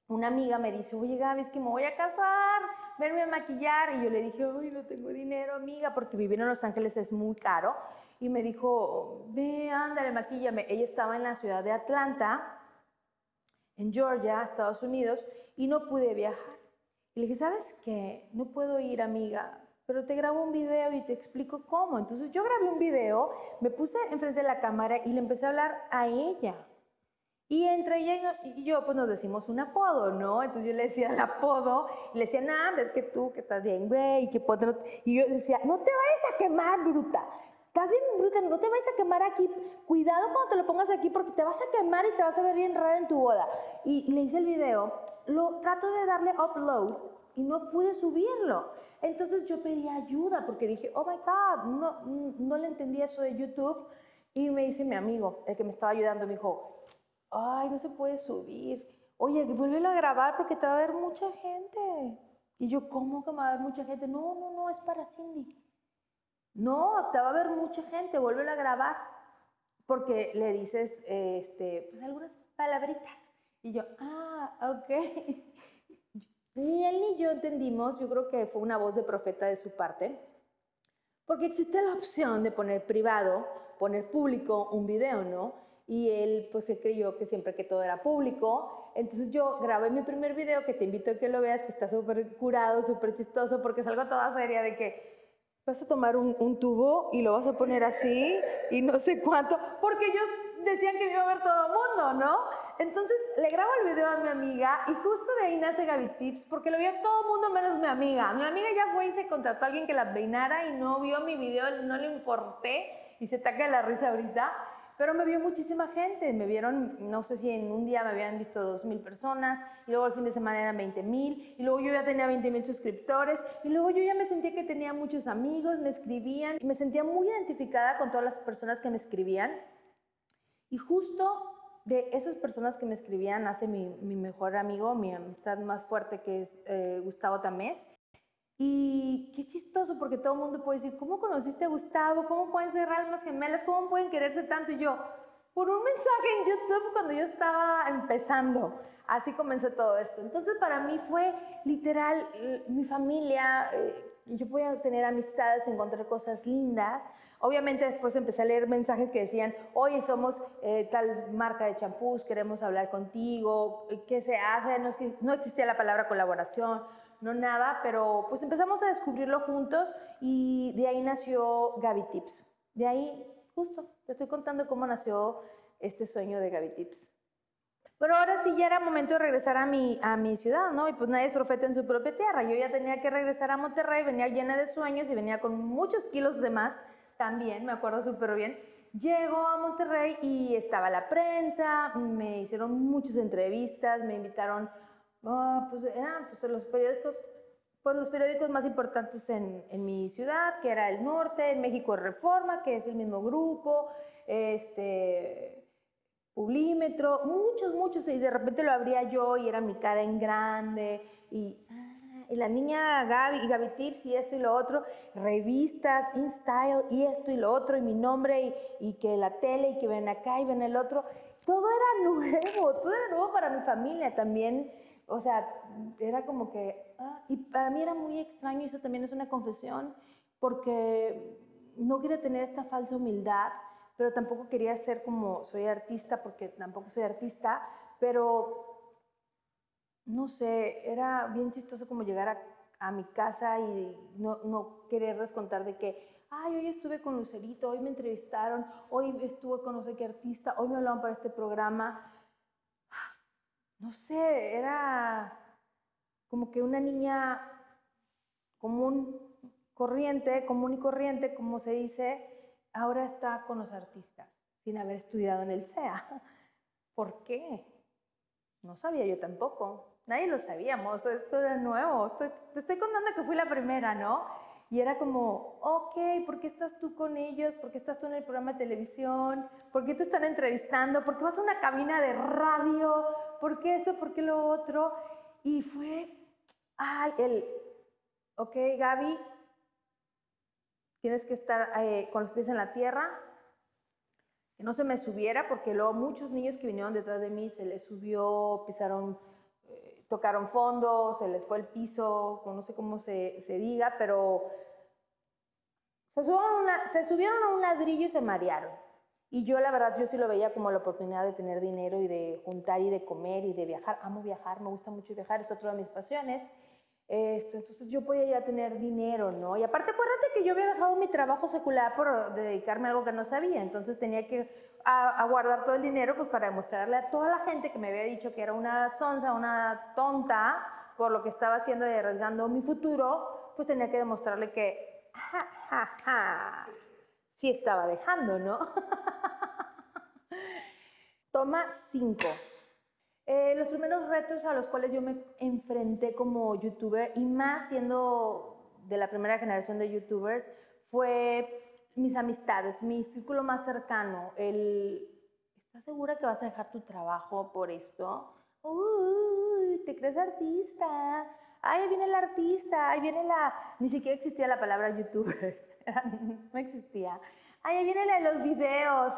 una amiga me dice, oye Gaby, es que me voy a casar, verme a maquillar. Y yo le dije, uy, no tengo dinero, amiga, porque vivir en Los Ángeles es muy caro y me dijo, ve, ándale, maquíllame. Ella estaba en la ciudad de Atlanta, en Georgia, Estados Unidos, y no pude viajar. Y le dije, ¿sabes qué? No puedo ir, amiga, pero te grabo un video y te explico cómo. Entonces yo grabé un video, me puse enfrente de la cámara y le empecé a hablar a ella. Y entre ella y yo, pues nos decimos un apodo, ¿no? Entonces yo le decía el apodo, y le decía, no, es que tú, que estás bien, güey, que Y yo decía, no te vayas a quemar, bruta. Estás bien no te vayas a quemar aquí. Cuidado cuando te lo pongas aquí porque te vas a quemar y te vas a ver bien rara en tu boda. Y le hice el video, lo trato de darle upload y no pude subirlo. Entonces yo pedí ayuda porque dije, oh my God, no, no le entendí eso de YouTube. Y me dice mi amigo, el que me estaba ayudando, me dijo, ay, no se puede subir. Oye, vuélvelo a grabar porque te va a ver mucha gente. Y yo, ¿cómo que me va a ver mucha gente? No, no, no, es para Cindy. No, te va a ver mucha gente, vuélvelo a grabar. Porque le dices, este, pues algunas palabritas. Y yo, ah, ok. Ni él ni yo entendimos, yo creo que fue una voz de profeta de su parte, porque existe la opción de poner privado, poner público un video, ¿no? Y él, pues, se creyó que siempre que todo era público. Entonces yo grabé mi primer video, que te invito a que lo veas, que está súper curado, súper chistoso, porque es algo toda seria de que vas a tomar un, tubo y lo vas a poner así y no sé cuánto, porque ellos decían que iba a ver todo el mundo, ¿no? Entonces le grabo el video a mi amiga y justo de ahí nace Gaby Tips, porque lo vio todo el mundo menos mi amiga. Mi amiga ya fue y se contrató a alguien que la peinara y no vio mi video, no le importé y se taca la risa ahorita. Pero me vio muchísima gente, me vieron, no sé si en un día me habían visto dos mil personas, y luego el fin de semana eran 20 mil, y luego yo ya tenía 20 mil suscriptores, y luego yo ya me sentía que tenía muchos amigos, me escribían, y me sentía muy identificada con todas las personas que me escribían. Y justo de esas personas que me escribían nace mi, mi mejor amigo, mi amistad más fuerte, que es eh, Gustavo Tamés. Y qué chistoso, porque todo el mundo puede decir, ¿cómo conociste a Gustavo? ¿Cómo pueden ser almas gemelas? ¿Cómo pueden quererse tanto? Y yo, por un mensaje en YouTube cuando yo estaba empezando. Así comenzó todo esto. Entonces para mí fue literal mi familia, eh, yo podía tener amistades, encontrar cosas lindas. Obviamente después empecé a leer mensajes que decían, oye, somos eh, tal marca de champús, queremos hablar contigo, ¿qué se hace? No, no existía la palabra colaboración no nada, pero pues empezamos a descubrirlo juntos y de ahí nació Gaby Tips. De ahí, justo, te estoy contando cómo nació este sueño de Gaby Tips. Pero ahora sí ya era momento de regresar a mi, a mi ciudad, ¿no? Y pues nadie es profeta en su propia tierra. Yo ya tenía que regresar a Monterrey, venía llena de sueños y venía con muchos kilos de más también, me acuerdo súper bien. Llego a Monterrey y estaba la prensa, me hicieron muchas entrevistas, me invitaron Ah, pues eran pues, los periódicos, pues los periódicos más importantes en, en, mi ciudad, que era El Norte, en México Reforma, que es el mismo grupo, este, Publímetro, muchos, muchos, y de repente lo abría yo y era mi cara en grande, y, ah, y la niña Gaby, y Gaby Tips, y esto y lo otro, revistas, InStyle, y esto y lo otro, y mi nombre, y, y que la tele, y que ven acá y ven el otro, todo era nuevo, todo era nuevo para mi familia también o sea, era como que, ah, y para mí era muy extraño, y eso también es una confesión, porque no quería tener esta falsa humildad, pero tampoco quería ser como soy artista, porque tampoco soy artista, pero no sé, era bien chistoso como llegar a, mi casa y no, no quererles contar de que, ay, hoy estuve con Lucerito, hoy me entrevistaron, hoy estuve con no sé qué artista, hoy me hablaban para este programa. No sé, era como que una niña común, corriente, común y corriente, como se dice, ahora está con los artistas, sin haber estudiado en el CEA. ¿Por qué? No sabía yo tampoco. Nadie lo sabíamos, esto era nuevo. te estoy contando que fui la primera, ¿no? Y era como, ok, ¿por qué estás tú con ellos? ¿Por qué estás tú en el programa de televisión? ¿Por qué te están entrevistando? ¿Por qué vas a una cabina de radio? ¿Por qué esto? ¿Por qué lo otro? Y fue, ay, el, ok, Gaby, tienes que estar eh, con los pies en la tierra, que no se me subiera, porque luego muchos niños que vinieron detrás de mí se les subió, pisaron tocaron fondo, se les fue el piso, no sé cómo se, se diga, pero se subieron, se subieron a un ladrillo y se marearon. Y yo la verdad, yo sí lo veía como la oportunidad de tener dinero y de juntar y de comer y de viajar. Amo viajar, me gusta mucho viajar, es otra de mis pasiones. Este, entonces yo podía ya tener dinero, ¿no? Y aparte acuérdate que yo había dejado mi trabajo secular por dedicarme a algo que no sabía, entonces tenía que a, guardar todo el dinero pues para demostrarle a toda la gente que me había dicho que era una sonza, una tonta por lo que estaba haciendo y arriesgando mi futuro, pues tenía que demostrarle que, ja, ja, ja, sí estaba dejando, ¿no? Toma 5. Eh, los primeros retos a los cuales yo me enfrenté como youtuber y más siendo de la primera generación de youtubers fue mis amistades, mi círculo más cercano. El, ¿Estás segura que vas a dejar tu trabajo por esto? Uy, te crees artista. Ahí viene el artista, ahí viene la... Ni siquiera existía la palabra youtuber, no existía. Ahí viene la de los videos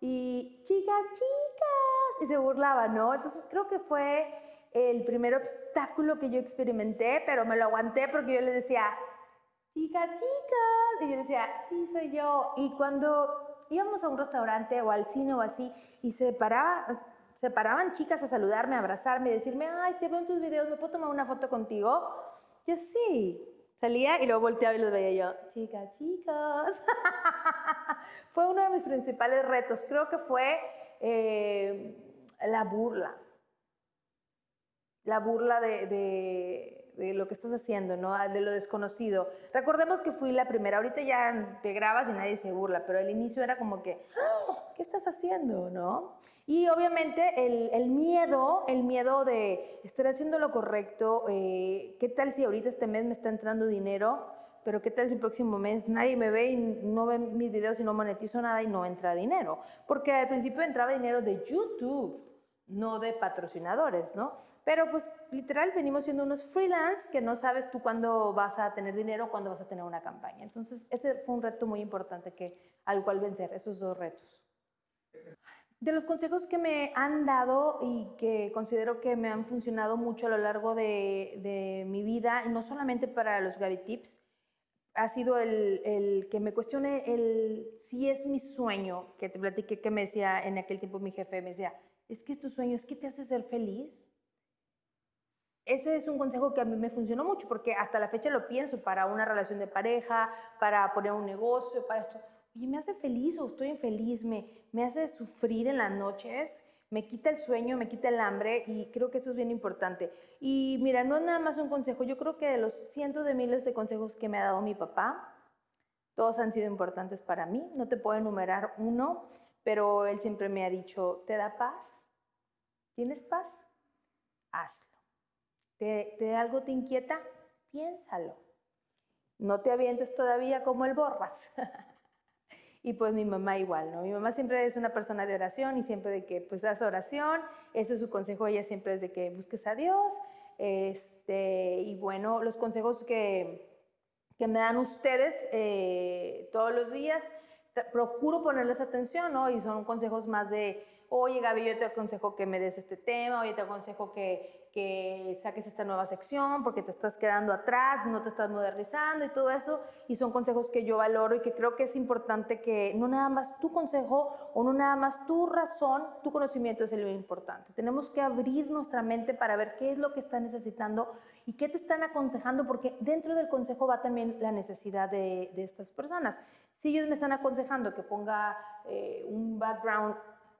y chicas, chicas, y se burlaba, ¿no? Entonces creo que fue el primer obstáculo que yo experimenté, pero me lo aguanté porque yo le decía, chicas, chicas, y yo decía, sí, soy yo. Y cuando íbamos a un restaurante o al cine o así, y se, paraba, se paraban chicas a saludarme, a abrazarme, y decirme, ay, te veo en tus videos, ¿me puedo tomar una foto contigo? Yo sí. Salía y luego volteaba y los veía yo, chicas, chicos. fue uno de mis principales retos. Creo que fue eh, la burla. La burla de, lo que estás haciendo, ¿no? De lo desconocido. Recordemos que fui la primera. Ahorita ya te grabas y nadie se burla, pero al inicio era como que, ¡Ah! ¿qué estás haciendo, no? Y obviamente el, el, miedo, el miedo de estar haciendo lo correcto, eh, ¿qué tal si ahorita este mes me está entrando dinero? Pero ¿qué tal si el próximo mes nadie me ve y no ve mis videos y no monetizo nada y no entra dinero? Porque al principio entraba dinero de YouTube, no de patrocinadores, ¿no? Pero pues literal venimos siendo unos freelance que no sabes tú cuándo vas a tener dinero, cuándo vas a tener una campaña. Entonces ese fue un reto muy importante que, al cual vencer, esos dos retos. De los consejos que me han dado y que considero que me han funcionado mucho a lo largo de, mi vida, y no solamente para los Gaby Tips, ha sido el, que me cuestione el si es mi sueño, que te platiqué que me decía en aquel tiempo mi jefe, me decía, es que es tu sueño, es que te hace ser feliz. Ese es un consejo que a mí me funcionó mucho porque hasta la fecha lo pienso para una relación de pareja, para poner un negocio, para esto oye, me hace feliz o estoy infeliz, me, me hace sufrir en las noches, me quita el sueño, me quita el hambre y creo que eso es bien importante. Y mira, no es nada más un consejo, yo creo que de los cientos de miles de consejos que me ha dado mi papá, todos han sido importantes para mí, no te puedo enumerar uno, pero él siempre me ha dicho, ¿te da paz? ¿Tienes paz? Hazlo. ¿Te, te algo te inquieta? Piénsalo. No te avientes todavía como el borras. Y pues mi mamá igual, ¿no? Mi mamá siempre es una persona de oración y siempre de que pues haz oración, eso es su consejo, ella siempre es de que busques a Dios. Este, y bueno, los consejos que, que me dan ustedes eh, todos los días, procuro ponerles atención, ¿no? Y son consejos más de, oye Gaby, yo te aconsejo que me des este tema, oye, te aconsejo que, que saques esta nueva sección porque te estás quedando atrás, no te estás modernizando y todo eso. Y son consejos que yo valoro y que creo que es importante que no nada más tu consejo o no nada más tu razón, tu conocimiento es lo importante. Tenemos que abrir nuestra mente para ver qué es lo que están necesitando y qué te están aconsejando porque dentro del consejo va también la necesidad de, de estas personas. Si ellos me están aconsejando que ponga eh, un background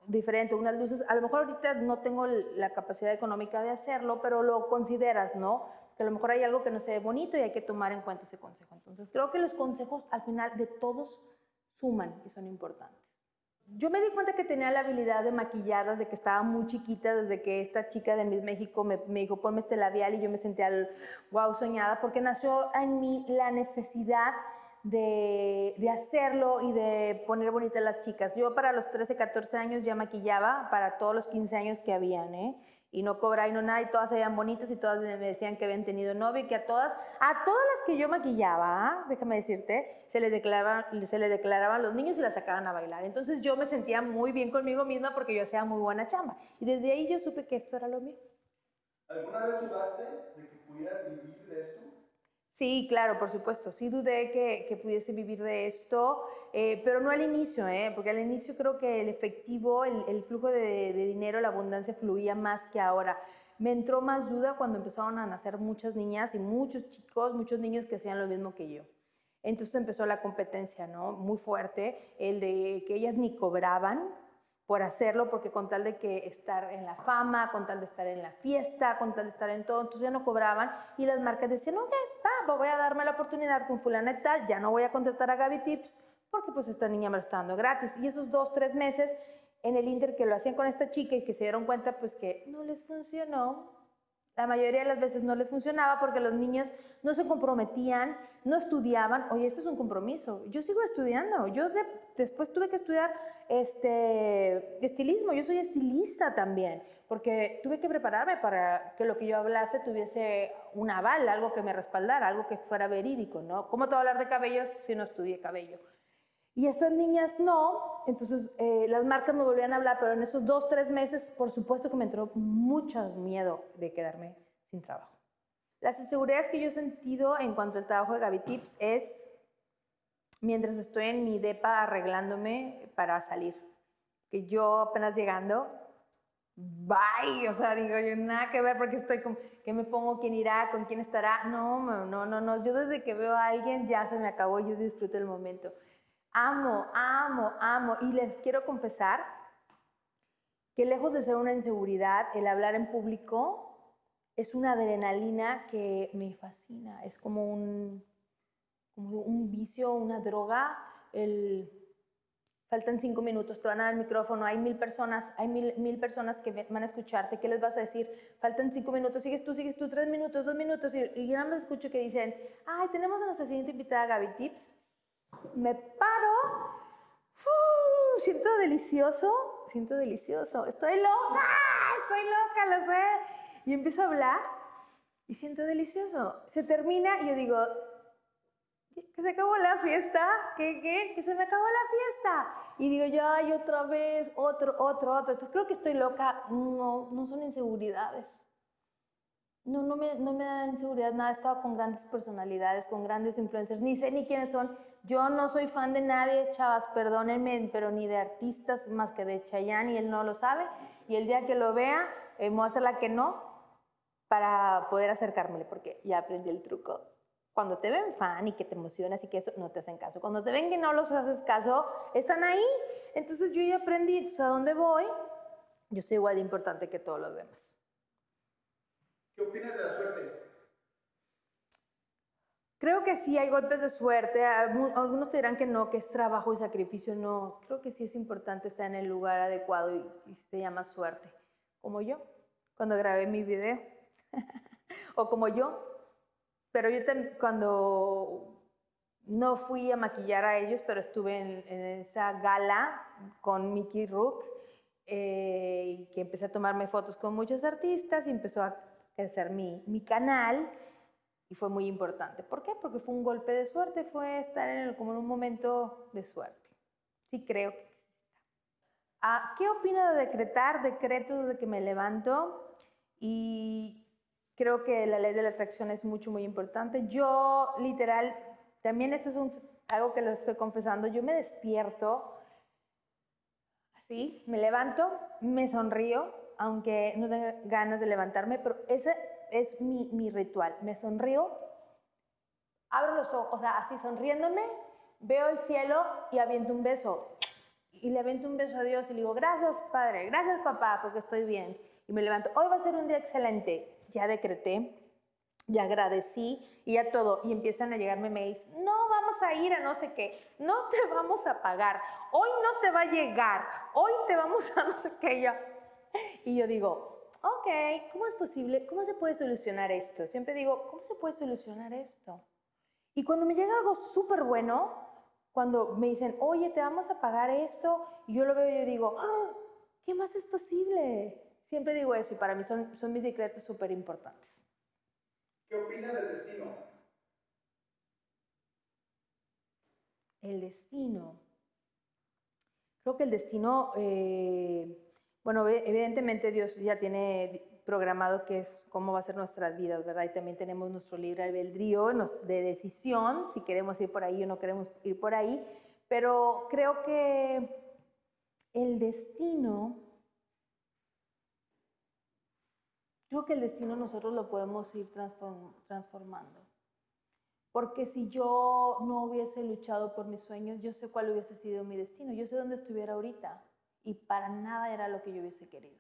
diferente, unas luces, a lo mejor ahorita no tengo la capacidad económica de hacerlo, pero lo consideras, ¿no? Que a lo mejor hay algo que no se ve bonito y hay que tomar en cuenta ese consejo. Entonces, creo que los consejos al final de todos suman y son importantes. Yo me di cuenta que tenía la habilidad de maquillar desde que estaba muy chiquita, desde que esta chica de Miss México me, me dijo ponme este labial y yo me sentía, wow, soñada, porque nació en mí la necesidad de, de, hacerlo y de poner bonitas las chicas. Yo para los 13, 14 años ya maquillaba para todos los 15 años que habían, ¿eh? Y no cobraba y no nada, y todas veían bonitas y todas me decían que habían tenido novio y que a todas, a todas las que yo maquillaba, ¿ah? déjame decirte, se les, declaraban, se les declaraban los niños y las sacaban a bailar. Entonces yo me sentía muy bien conmigo misma porque yo hacía muy buena chamba. Y desde ahí yo supe que esto era lo mío. ¿Alguna vez dudaste de que pudieras vivir de esto? Sí, claro, por supuesto. Sí dudé que, que pudiese vivir de esto, eh, pero no al inicio, ¿eh? porque al inicio creo que el efectivo, el, el flujo de, de, dinero, la abundancia fluía más que ahora. Me entró más duda cuando empezaron a nacer muchas niñas y muchos chicos, muchos niños que hacían lo mismo que yo. Entonces empezó la competencia, ¿no? Muy fuerte, el de que ellas ni cobraban, por hacerlo, porque con tal de que estar en la fama, con tal de estar en la fiesta, con tal de estar en todo, entonces ya no cobraban y las marcas decían, ok, va, voy a darme la oportunidad con tal, ya no voy a contratar a Gaby Tips porque pues esta niña me lo está dando gratis. Y esos dos, tres meses en el Inter que lo hacían con esta chica y que se dieron cuenta pues que no les funcionó, la mayoría de las veces no les funcionaba porque los niños no se comprometían, no estudiaban. Oye, esto es un compromiso. Yo sigo estudiando. Yo de, después tuve que estudiar este, estilismo. Yo soy estilista también, porque tuve que prepararme para que lo que yo hablase tuviese un aval, algo que me respaldara, algo que fuera verídico. ¿no? ¿Cómo te voy a hablar de cabello si no estudié cabello? Y estas niñas no, entonces eh, las marcas me volvían a hablar, pero en esos dos, tres meses, por supuesto que me entró mucho miedo de quedarme sin trabajo. Las inseguridades que yo he sentido en cuanto al trabajo de Gaby Tips es mientras estoy en mi depa arreglándome para salir, que yo apenas llegando, bye, o sea, digo, yo nada que ver porque estoy con, ¿qué me pongo? ¿Quién irá? ¿Con quién estará? No, no, no, no, yo desde que veo a alguien ya se me acabó, yo disfruto el momento. Amo, amo, amo. Y les quiero confesar que lejos de ser una inseguridad, el hablar en público es una adrenalina que me fascina. Es como un, como un vicio, una droga. El, faltan cinco minutos, te van a dar el micrófono, hay mil personas, hay mil, mil personas que van a escucharte. ¿Qué les vas a decir? Faltan cinco minutos, sigues tú, sigues tú, tres minutos, dos minutos. Y, y yo me escucho que dicen, ay, tenemos a nuestra siguiente invitada, Gaby Tips me paro, uh, siento delicioso, siento delicioso, estoy loca, estoy loca, lo sé. Y empiezo a hablar y siento delicioso. Se termina y yo digo, que se acabó la fiesta, ¿qué, qué? Que se me acabó la fiesta. Y digo yo, ay, otra vez, otro, otro, otro. Entonces creo que estoy loca. No, no son inseguridades. No, no me, no me da inseguridad nada. He estado con grandes personalidades, con grandes influencers. Ni sé ni quiénes son. Yo no soy fan de nadie, chavas, perdónenme, pero ni de artistas más que de Chayanne y él no lo sabe. Y el día que lo vea, eh, me voy a hacer la que no para poder acercármele, porque ya aprendí el truco. Cuando te ven fan y que te emocionas y que eso, no te hacen caso. Cuando te ven que no los haces caso, están ahí. Entonces yo ya aprendí, entonces a dónde voy, yo soy igual de importante que todos los demás. ¿Qué opinas de la suerte? Creo que sí hay golpes de suerte. Algunos te dirán que no, que es trabajo y sacrificio. No, creo que sí es importante estar en el lugar adecuado y, y se llama suerte. Como yo, cuando grabé mi video. o como yo. Pero yo cuando no fui a maquillar a ellos, pero estuve en, en esa gala con Mickey Rook, eh, y que empecé a tomarme fotos con muchos artistas y empezó a crecer mi, mi canal y fue muy importante. ¿Por qué? Porque fue un golpe de suerte, fue estar en el, como en un momento de suerte. Sí creo que existe. Ah, ¿Qué opino de decretar? Decreto desde que me levanto y creo que la ley de la atracción es mucho, muy importante. Yo, literal, también esto es algo que lo estoy confesando, yo me despierto así, me levanto, me sonrío, aunque no tenga ganas de levantarme, pero ese es mi, mi ritual. Me sonrío, abro los ojos, o sea, así sonriéndome, veo el cielo y aviento un beso. Y le aviento un beso a Dios y le digo, gracias Padre, gracias papá, porque estoy bien. Y me levanto, hoy va a ser un día excelente. Ya decreté, ya agradecí y ya todo. Y empiezan a llegarme mails, no vamos a ir a no sé qué, no te vamos a pagar, hoy no te va a llegar, hoy te vamos a no sé qué. Y yo digo, ok, ¿cómo es posible? ¿Cómo se puede solucionar esto? Siempre digo, ¿cómo se puede solucionar esto? Y cuando me llega algo súper bueno, cuando me dicen, oye, te vamos a pagar esto, y yo lo veo y yo digo, ¡Ah! ¿qué más es posible? Siempre digo eso y para mí son, son mis decretos súper importantes. ¿Qué opinas del destino? El destino. Creo que el destino, eh, bueno, evidentemente Dios ya tiene programado qué es cómo va a ser nuestras vidas, ¿verdad? Y también tenemos nuestro libre albedrío de decisión, si queremos ir por ahí o no queremos ir por ahí, pero creo que el destino, creo que el destino nosotros lo podemos ir transformando. Porque si yo no hubiese luchado por mis sueños, yo sé cuál hubiese sido mi destino, yo sé dónde estuviera ahorita y para nada era lo que yo hubiese querido.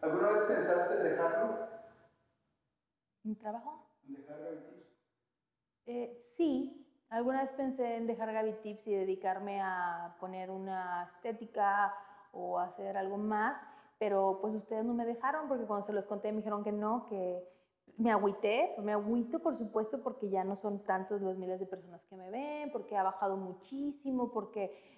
¿Alguna vez pensaste dejarlo? ¿Mi trabajo? ¿Dejar Gaby Tips? Eh, sí, alguna vez pensé en dejar Gaby Tips y dedicarme a poner una estética o hacer algo más, pero pues ustedes no me dejaron porque cuando se los conté me dijeron que no, que me agüité, me agüito por supuesto porque ya no son tantos los miles de personas que me ven, porque ha bajado muchísimo, porque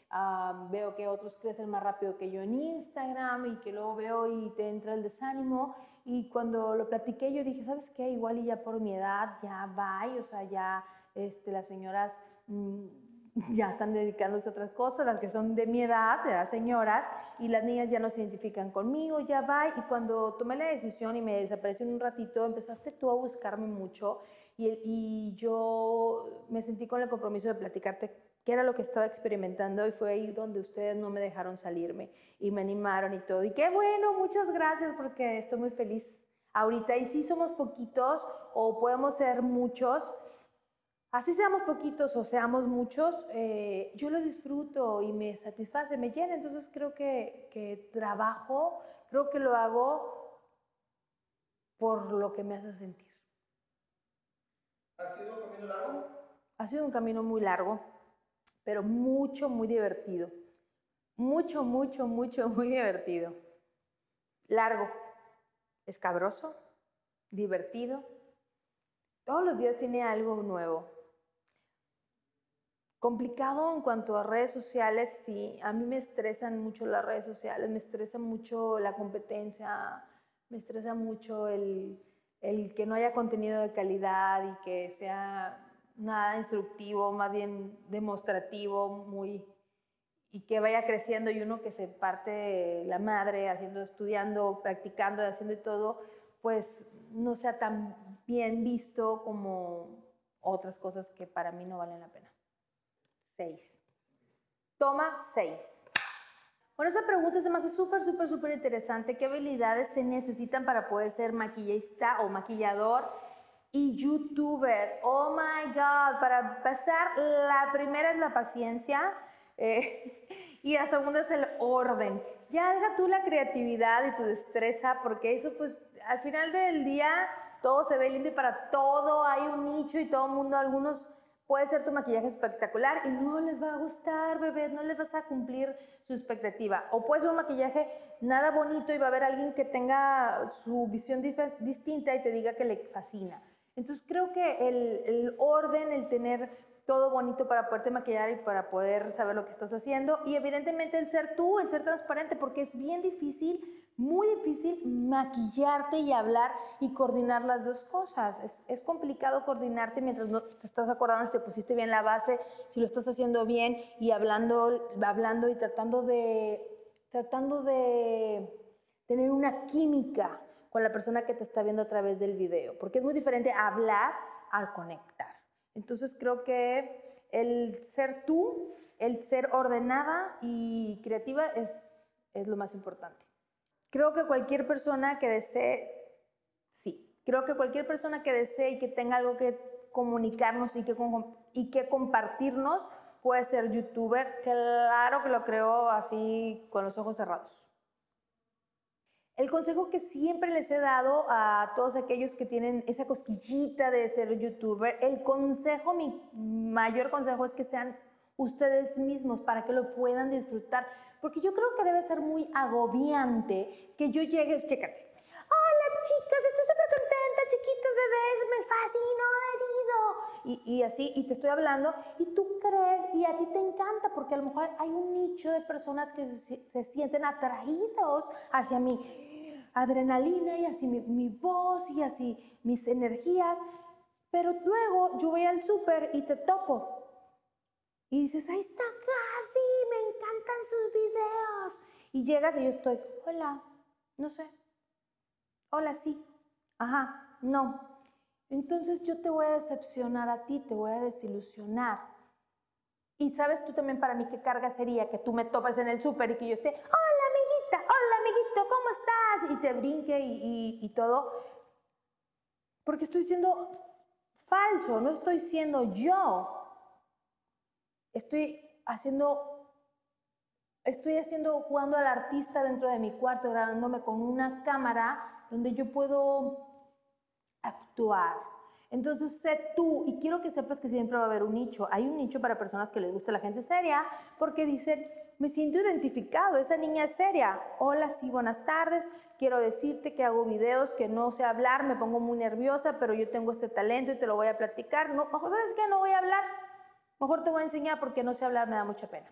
veo que otros crecen más rápido que yo en Instagram y que luego veo y te entra el desánimo. Y cuando lo platiqué yo dije, ¿sabes qué? Igual y ya por mi edad ya va, o sea, ya este, las señoras mm, ya están dedicándose a otras cosas, las que son de mi edad, de las señoras, y las niñas ya no se identifican conmigo, ya va. Y cuando tomé la decisión y me desapareció en un ratito, empezaste tú a buscarme mucho y, y yo me sentí con el compromiso de platicarte qué era lo que estaba experimentando y fue ahí donde ustedes no me dejaron salirme y me animaron y todo. Y qué bueno, muchas gracias porque estoy muy feliz ahorita. Y si somos poquitos o podemos ser muchos, así seamos poquitos o seamos muchos, eh, yo lo disfruto y me satisface, me llena. Entonces creo que, que trabajo, creo que lo hago por lo que me hace sentir. ¿Ha sido un camino largo? Ha sido un camino muy largo pero mucho, muy divertido. Mucho, mucho, mucho, muy divertido. Largo, escabroso, divertido. Todos los días tiene algo nuevo. Complicado en cuanto a redes sociales, sí. A mí me estresan mucho las redes sociales, me estresa mucho la competencia, me estresa mucho el, el que no haya contenido de calidad y que sea nada instructivo, más bien demostrativo, muy y que vaya creciendo y uno que se parte la madre haciendo, estudiando, practicando, haciendo y todo, pues no sea tan bien visto como otras cosas que para mí no valen la pena. Seis. Toma seis. Bueno, esa pregunta se me hace súper, súper, súper interesante. ¿Qué habilidades se necesitan para poder ser maquillista o maquillador? Y youtuber. Oh my God, para empezar, la primera es la paciencia eh, y la segunda es el orden. Ya deja tú la creatividad y tu destreza porque eso pues al final del día todo se ve lindo y para todo hay un nicho y todo el mundo, algunos puede ser tu maquillaje espectacular y no les va a gustar, bebé, no les vas a cumplir su expectativa. O puede ser un maquillaje nada bonito y va a haber alguien que tenga su visión distinta y te diga que le fascina. Entonces creo que el, orden, el tener todo bonito para poderte maquillar y para poder saber lo que estás haciendo y evidentemente el ser tú, el ser transparente, porque es bien difícil muy difícil maquillarte y hablar y coordinar las dos cosas. Es, complicado coordinarte mientras no te estás acordando si te pusiste bien la base, si lo estás haciendo bien y hablando, hablando y tratando de, tratando de tener una química con la persona que te está viendo a través del video, porque es muy diferente hablar a conectar. Entonces creo que el ser tú, el ser ordenada y creativa es, es lo más importante. Creo que cualquier persona que desee, sí, creo que cualquier persona que desee y que tenga algo que comunicarnos y que, y que compartirnos puede ser youtuber. Claro que lo creo así con los ojos cerrados. El consejo que siempre les he dado a todos aquellos que tienen esa cosquillita de ser youtuber, el consejo, mi mayor consejo es que sean ustedes mismos para que lo puedan disfrutar. Porque yo creo que debe ser muy agobiante que yo llegue, chécate. Hola chicas, estoy súper contenta, chiquitos bebés, me fascinó. Y, así, y te estoy hablando, y tú crees, y a ti te encanta, porque a lo mejor hay un nicho de personas que se, sienten atraídos hacia mi adrenalina y así mi, mi voz y así mis energías. Pero luego yo voy al súper y te topo. Y dices, ahí está casi, me encantan sus videos. Y llegas y yo estoy, hola, no sé. Hola, sí. Ajá, no. Entonces yo te voy a decepcionar a ti, te voy a desilusionar. Y sabes tú también para mí qué carga sería que tú me topas en el súper y que yo esté, hola amiguita, hola amiguito, ¿cómo estás? Y te brinque y, y todo. Porque estoy siendo falso, no estoy siendo yo estoy haciendo, estoy haciendo, jugando al artista dentro de mi cuarto, grabándome con una cámara donde yo puedo actuar. Entonces sé tú, y quiero que sepas que siempre va a haber un nicho. Hay un nicho para personas que les gusta la gente seria, porque dicen, me siento identificado, esa niña es seria. Hola, sí, buenas tardes. Quiero decirte que hago videos, que no sé hablar, me pongo muy nerviosa, pero yo tengo este talento y te lo voy a platicar. No, ¿sabes qué? No voy a hablar Mejor te voy a enseñar porque no sé hablar, me da mucha pena.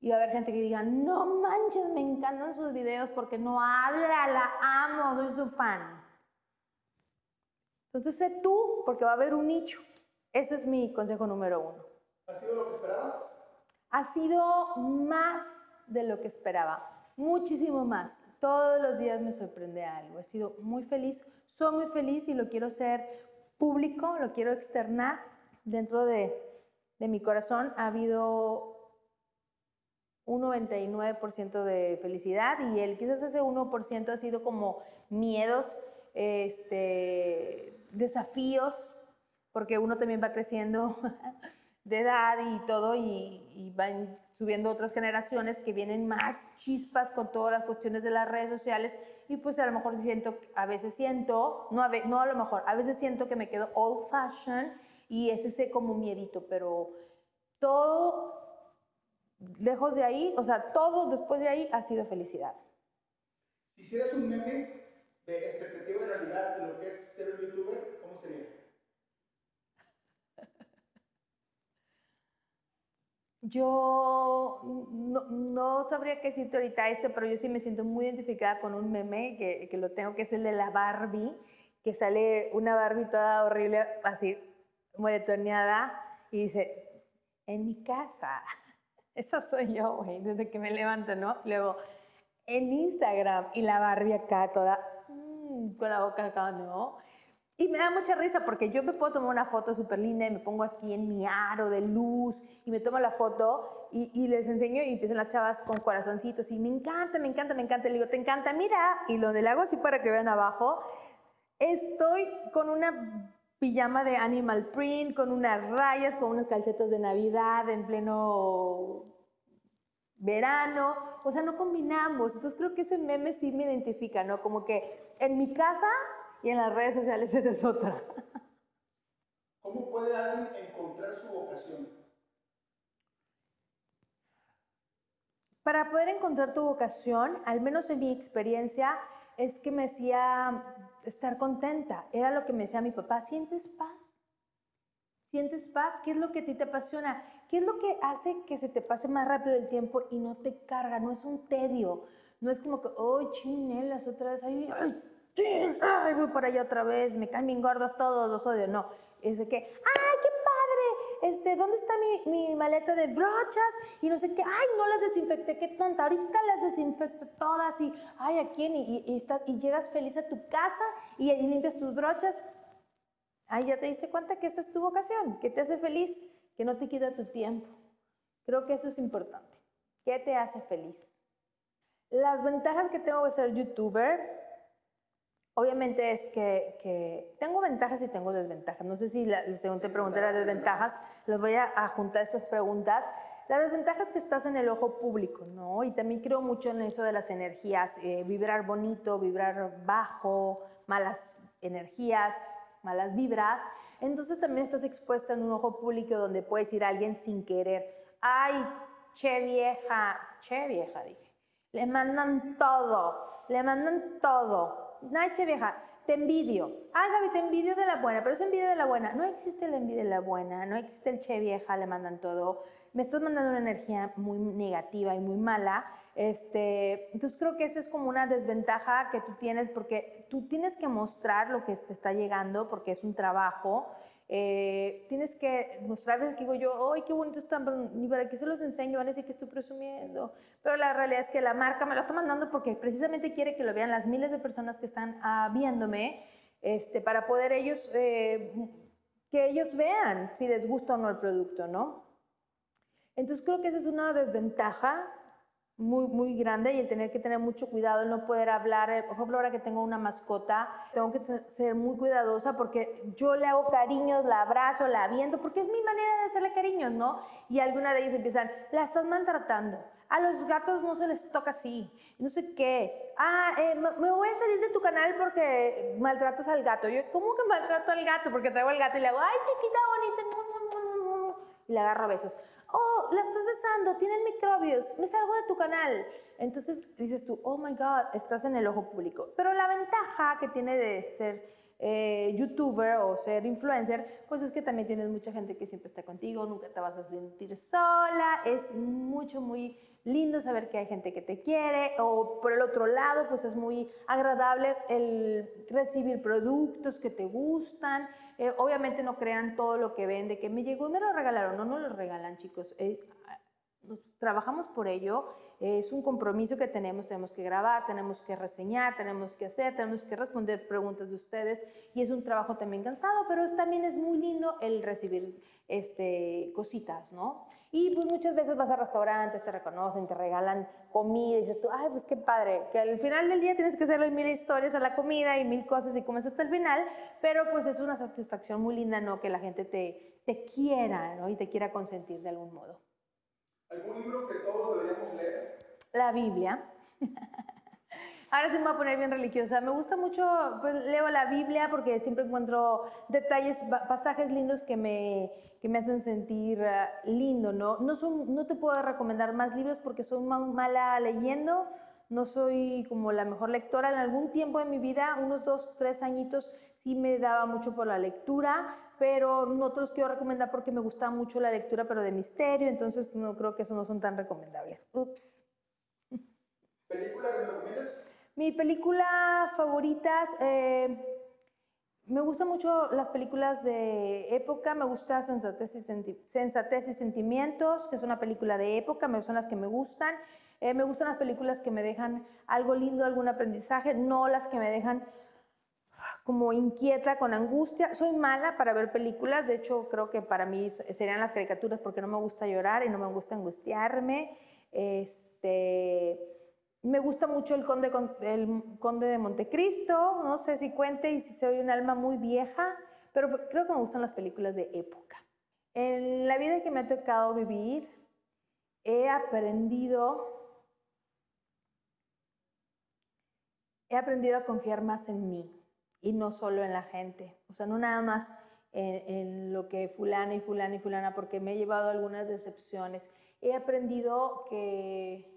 Y va a haber gente que diga, no manches, me encantan sus videos porque no habla, la amo, soy su fan. Entonces sé tú, porque va a haber un nicho. Ese es mi consejo número uno. ¿Ha sido lo que esperabas? Ha sido más de lo que esperaba, muchísimo más. Todos los días me sorprende algo. He sido muy feliz, soy muy feliz y lo quiero ser público, lo quiero externar dentro de, mi corazón ha habido un 99% de felicidad y el quizás ese 1% ha sido como miedos, este, desafíos, porque uno también va creciendo de edad y todo y, y van subiendo otras generaciones que vienen más chispas con todas las cuestiones de las redes sociales y pues a lo mejor siento, a veces siento, no a, no a lo mejor, a veces siento que me quedo old fashioned y es ese como miedito, pero todo lejos de ahí, o sea, todo después de ahí ha sido felicidad. Si hicieras un meme de expectativa y realidad de lo que es ser un youtuber, ¿cómo sería? Yo no, sabría qué decirte ahorita este, pero yo sí me siento muy identificada con un meme que, que lo tengo, que es el de la Barbie, que sale una Barbie toda horrible, así moretoneada y dice, en mi casa. Esa soy yo, güey, desde que me levanto, ¿no? Luego, en Instagram y la Barbie acá toda mm, con la boca acá, ¿no? Y me da mucha risa porque yo me puedo tomar una foto súper linda y me pongo aquí en mi aro de luz y me tomo la foto y, y, les enseño y empiezan las chavas con corazoncitos y me encanta, me encanta, me encanta. Le digo, ¿te encanta? Mira. Y lo del hago así para que vean abajo. Estoy con una pijama de animal print, con unas rayas, con unas calcetas de Navidad en pleno verano, o sea, no combinamos. Entonces creo que ese meme sí me identifica, ¿no? Como que en mi casa y en las redes sociales eres otra. ¿Cómo puede alguien encontrar su vocación? Para poder encontrar tu vocación, al menos en mi experiencia, es que me hacía estar contenta. Era lo que me decía mi papá, ¿sientes paz? ¿Sientes paz? ¿Qué es lo que a ti te apasiona? ¿Qué es lo que hace que se te pase más rápido el tiempo y no te carga? No es un tedio, No es como que, oh, chinelas, otra vez, ay, ay, chin, ay, voy para allá otra vez, me caen bien gordos todos, los odio. No, es de que, ay, qué padre, este, ¿dónde está mi, mi maleta de brochas? Y no sé qué, ay, no las desinfecté, qué tonta, ahorita las desinfecto todas y, ay, ¿a quién? Y, y, estás, y llegas feliz a tu casa y, y limpias tus brochas. Ay, ya te diste cuenta que esa es tu vocación, que te hace feliz, que no te quita tu tiempo. Creo que eso es importante. ¿Qué te hace feliz? Las ventajas que tengo de ser youtuber, obviamente es que, tengo ventajas y tengo desventajas. No sé si la, según te pregunté las desventajas, les voy a, juntar estas preguntas. La desventaja es que estás en el ojo público, ¿no? Y también creo mucho en eso de las energías, eh, vibrar bonito, vibrar bajo, malas energías, malas vibras. Entonces también estás expuesta en un ojo público donde puedes ir a alguien sin querer. Ay, che vieja, che vieja, dije. Le mandan todo, le mandan todo. Ay, che vieja, te envidio. Ay, Gaby, te envidio de la buena, pero es envidia de la buena. No existe la envidia de la buena, no existe el che vieja, le mandan todo. Me estás mandando una energía muy negativa y muy mala. Este, entonces creo que esa es como una desventaja que tú tienes porque tú tienes que mostrar lo que te está llegando porque es un trabajo. Eh, tienes que mostrarles que digo yo, ¡ay, qué bonito están! Pero ni para qué se los enseño, van a decir que estoy presumiendo. Pero la realidad es que la marca me lo está mandando porque precisamente quiere que lo vean las miles de personas que están ah, viéndome este, para poder ellos, eh, que ellos vean si les gusta o no el producto, ¿no? Entonces creo que esa es una desventaja muy, muy grande y el tener que tener mucho cuidado, el no poder hablar. Eh, por ejemplo, ahora que tengo una mascota, tengo que ser muy cuidadosa porque yo le hago cariños, la abrazo, la aviento, porque es mi manera de hacerle cariños, ¿no? Y alguna de ellas empiezan, la estás maltratando. A los gatos no se les toca así, no sé qué. Ah, eh, me voy a salir de tu canal porque maltratas al gato. Yo, ¿cómo que maltrato al gato? Porque traigo al gato y le hago, ay, chiquita, bonita, y le agarro besos oh, la estás besando, tienen microbios, me salgo de tu canal. Entonces dices tú, oh my God, estás en el ojo público. Pero la ventaja que tiene de ser eh, youtuber o ser influencer, pues es que también tienes mucha gente que siempre está contigo, nunca te vas a sentir sola, es mucho, muy lindo saber que hay gente que te quiere, o por el otro lado, pues es muy agradable el recibir productos que te gustan. Eh, obviamente no crean todo lo que ven de que me llegó y me lo regalaron, no, no lo regalan chicos. Eh, trabajamos por ello, es un compromiso que tenemos, tenemos que grabar, tenemos que reseñar, tenemos que hacer, tenemos que responder preguntas de ustedes y es un trabajo también cansado, pero también es muy lindo el recibir este, cositas, ¿no? Y pues muchas veces vas a restaurantes, te reconocen, te regalan comida y dices tú, ay, pues qué padre, que al final del día tienes que hacerle mil historias a la comida y mil cosas y comes hasta el final, pero pues es una satisfacción muy linda, ¿no? Que la gente te, te quiera, ¿no? Y te quiera consentir de algún modo. ¿Algún libro que todos deberíamos leer? La Biblia. Ahora sí me voy a poner bien religiosa. Me gusta mucho, pues leo la Biblia porque siempre encuentro detalles, pasajes lindos que me, que me hacen sentir ah, lindo, ¿no? No, son, no te puedo recomendar más libros porque soy mala leyendo, no soy como la mejor lectora. En algún tiempo de mi vida, unos dos, tres añitos, sí me daba mucho por la lectura, pero no te los quiero recomendar porque me gusta mucho la lectura, pero de misterio, entonces no creo que esos no son tan recomendables. Ups. ¿Película que recomiendas? Mi película favorita, eh, me gustan mucho las películas de época, me gusta Sensatez y, Sensatez y Sentimientos, que es una película de época, me son las que me gustan. Eh, me gustan las películas que me dejan algo lindo, algún aprendizaje, no las que me dejan como inquieta, con angustia. Soy mala para ver películas, de hecho creo que para mí serían las caricaturas porque no me gusta llorar y no me gusta angustiarme. Este, me gusta mucho el conde, el conde de Montecristo, no sé si cuente y si soy un alma muy vieja, pero creo que me gustan las películas de época. En la vida que me ha tocado vivir, he aprendido, he aprendido a confiar más en mí y no solo en la gente. O sea, no nada más en, en lo que fulana y fulana y fulana, porque me he llevado algunas decepciones. He aprendido que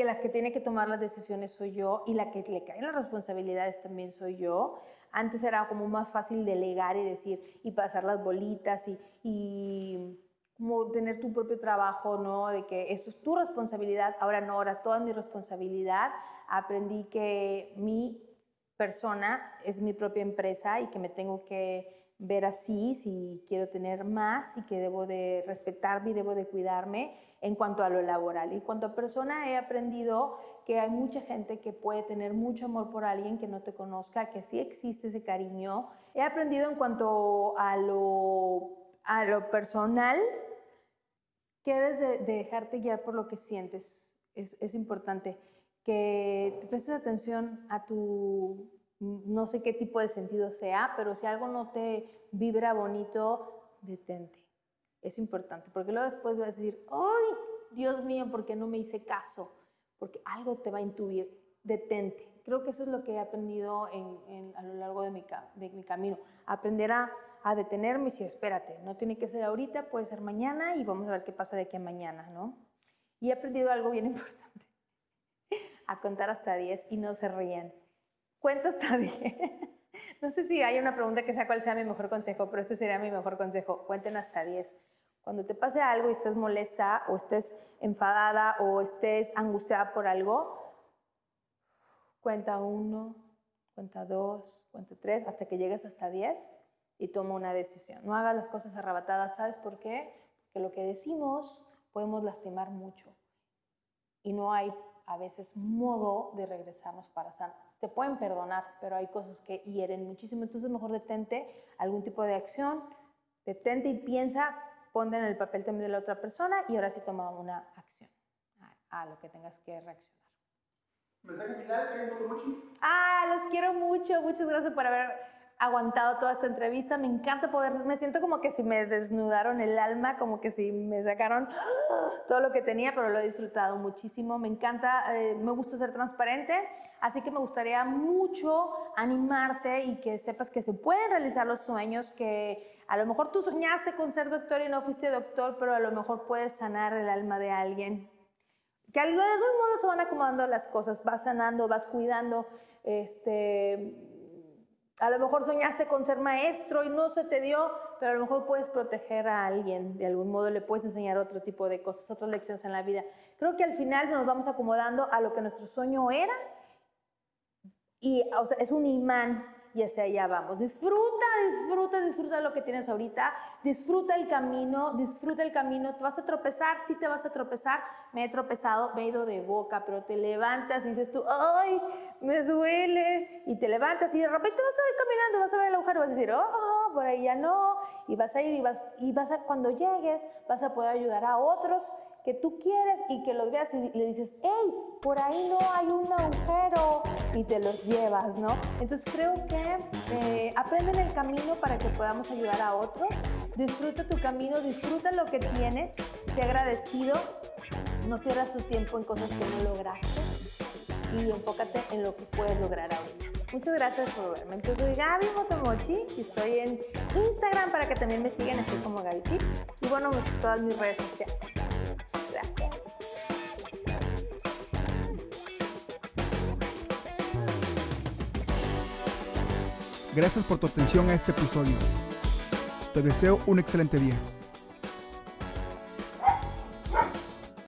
que la que tiene que tomar las decisiones soy yo y la que le caen las responsabilidades también soy yo. Antes era como más fácil delegar y decir y pasar las bolitas y, como tener tu propio trabajo, ¿no? De que esto es tu responsabilidad, ahora no, ahora toda mi responsabilidad. Aprendí que mi persona es mi propia empresa y que me tengo que ver así si quiero tener más y que debo de respetarme y debo de cuidarme en cuanto a lo laboral. Y en cuanto a persona he aprendido que hay mucha gente que puede tener mucho amor por alguien que no te conozca, que sí existe ese cariño. He aprendido en cuanto a lo, a lo personal que debes de, dejarte guiar por lo que sientes. Es, es importante que te prestes atención a tu no sé qué tipo de sentido sea, pero si algo no te vibra bonito, detente. Es importante, porque luego después vas a decir, ¡ay, Dios mío, ¿por qué no me hice caso? Porque algo te va a intuir, detente. Creo que eso es lo que he aprendido a lo largo de mi, de mi camino. Aprender a, a, detenerme y decir, espérate, no tiene que ser ahorita, puede ser mañana y vamos a ver qué pasa de aquí a mañana, ¿no? Y he aprendido algo bien importante, a contar hasta 10 y no se rían. Cuenta hasta 10. No sé si hay una pregunta que sea cuál sea mi mejor consejo, pero este sería mi mejor consejo. Cuenten hasta 10. Cuando te pase algo y estés molesta o estés enfadada o estés angustiada por algo, cuenta uno, cuenta dos, cuenta tres, hasta que llegues hasta 10 y toma una decisión. No hagas las cosas arrebatadas. ¿Sabes por qué? Porque lo que decimos podemos lastimar mucho y no hay a veces modo de regresarnos para sanar te pueden perdonar, pero hay cosas que hieren muchísimo. Entonces mejor detente algún tipo de acción, detente y piensa, ponte en el papel también de la otra persona y ahora sí toma una acción a, lo que tengas que reaccionar. ¿Mensaje final, Motomochi? Ah, los quiero mucho. Muchas gracias por haber aguantado toda esta entrevista. Me encanta poder, me siento como que si me desnudaron el alma, como que si me sacaron todo lo que tenía, pero lo he disfrutado muchísimo. Me encanta, eh, me gusta ser transparente, así que me gustaría mucho animarte y que sepas que se pueden realizar los sueños, que a lo mejor tú soñaste con ser doctor y no fuiste doctor, pero a lo mejor puedes sanar el alma de alguien. Que de algún modo se van acomodando las cosas, vas sanando, vas cuidando, este a lo mejor soñaste con ser maestro y no se te dio, pero a lo mejor puedes proteger a alguien, de algún modo le puedes enseñar otro tipo de cosas, otras lecciones en la vida. Creo que al final nos vamos acomodando a lo que nuestro sueño era y o sea, es un imán y hacia allá vamos. Disfruta, disfruta, disfruta lo que tienes ahorita, disfruta el camino, disfruta el camino. ¿Te vas a tropezar? Sí te vas a tropezar. Me he tropezado, me he ido de boca, pero te levantas y dices tú, ¡ay! Me duele. Y te levantas y de repente vas a ir caminando, vas a ver el agujero, vas a decir, ¡oh! Por ahí ya no. Y vas a ir y vas, y vas a, cuando llegues, vas a poder ayudar a otros que tú quieres y que los veas y le dices, hey, por ahí no hay un agujero y te los llevas, ¿no? Entonces creo que eh, aprende en el camino para que podamos ayudar a otros, disfruta tu camino, disfruta lo que tienes, te agradecido, no pierdas tu tiempo en cosas que no lograste y enfócate en lo que puedes lograr ahorita. Muchas gracias por verme. Yo soy Gaby Motomochi y estoy en Instagram para que también me sigan, estoy como Gaby Tips. Y bueno, pues, todas mis redes sociales. Gracias por tu atención a este episodio. Te deseo un excelente día.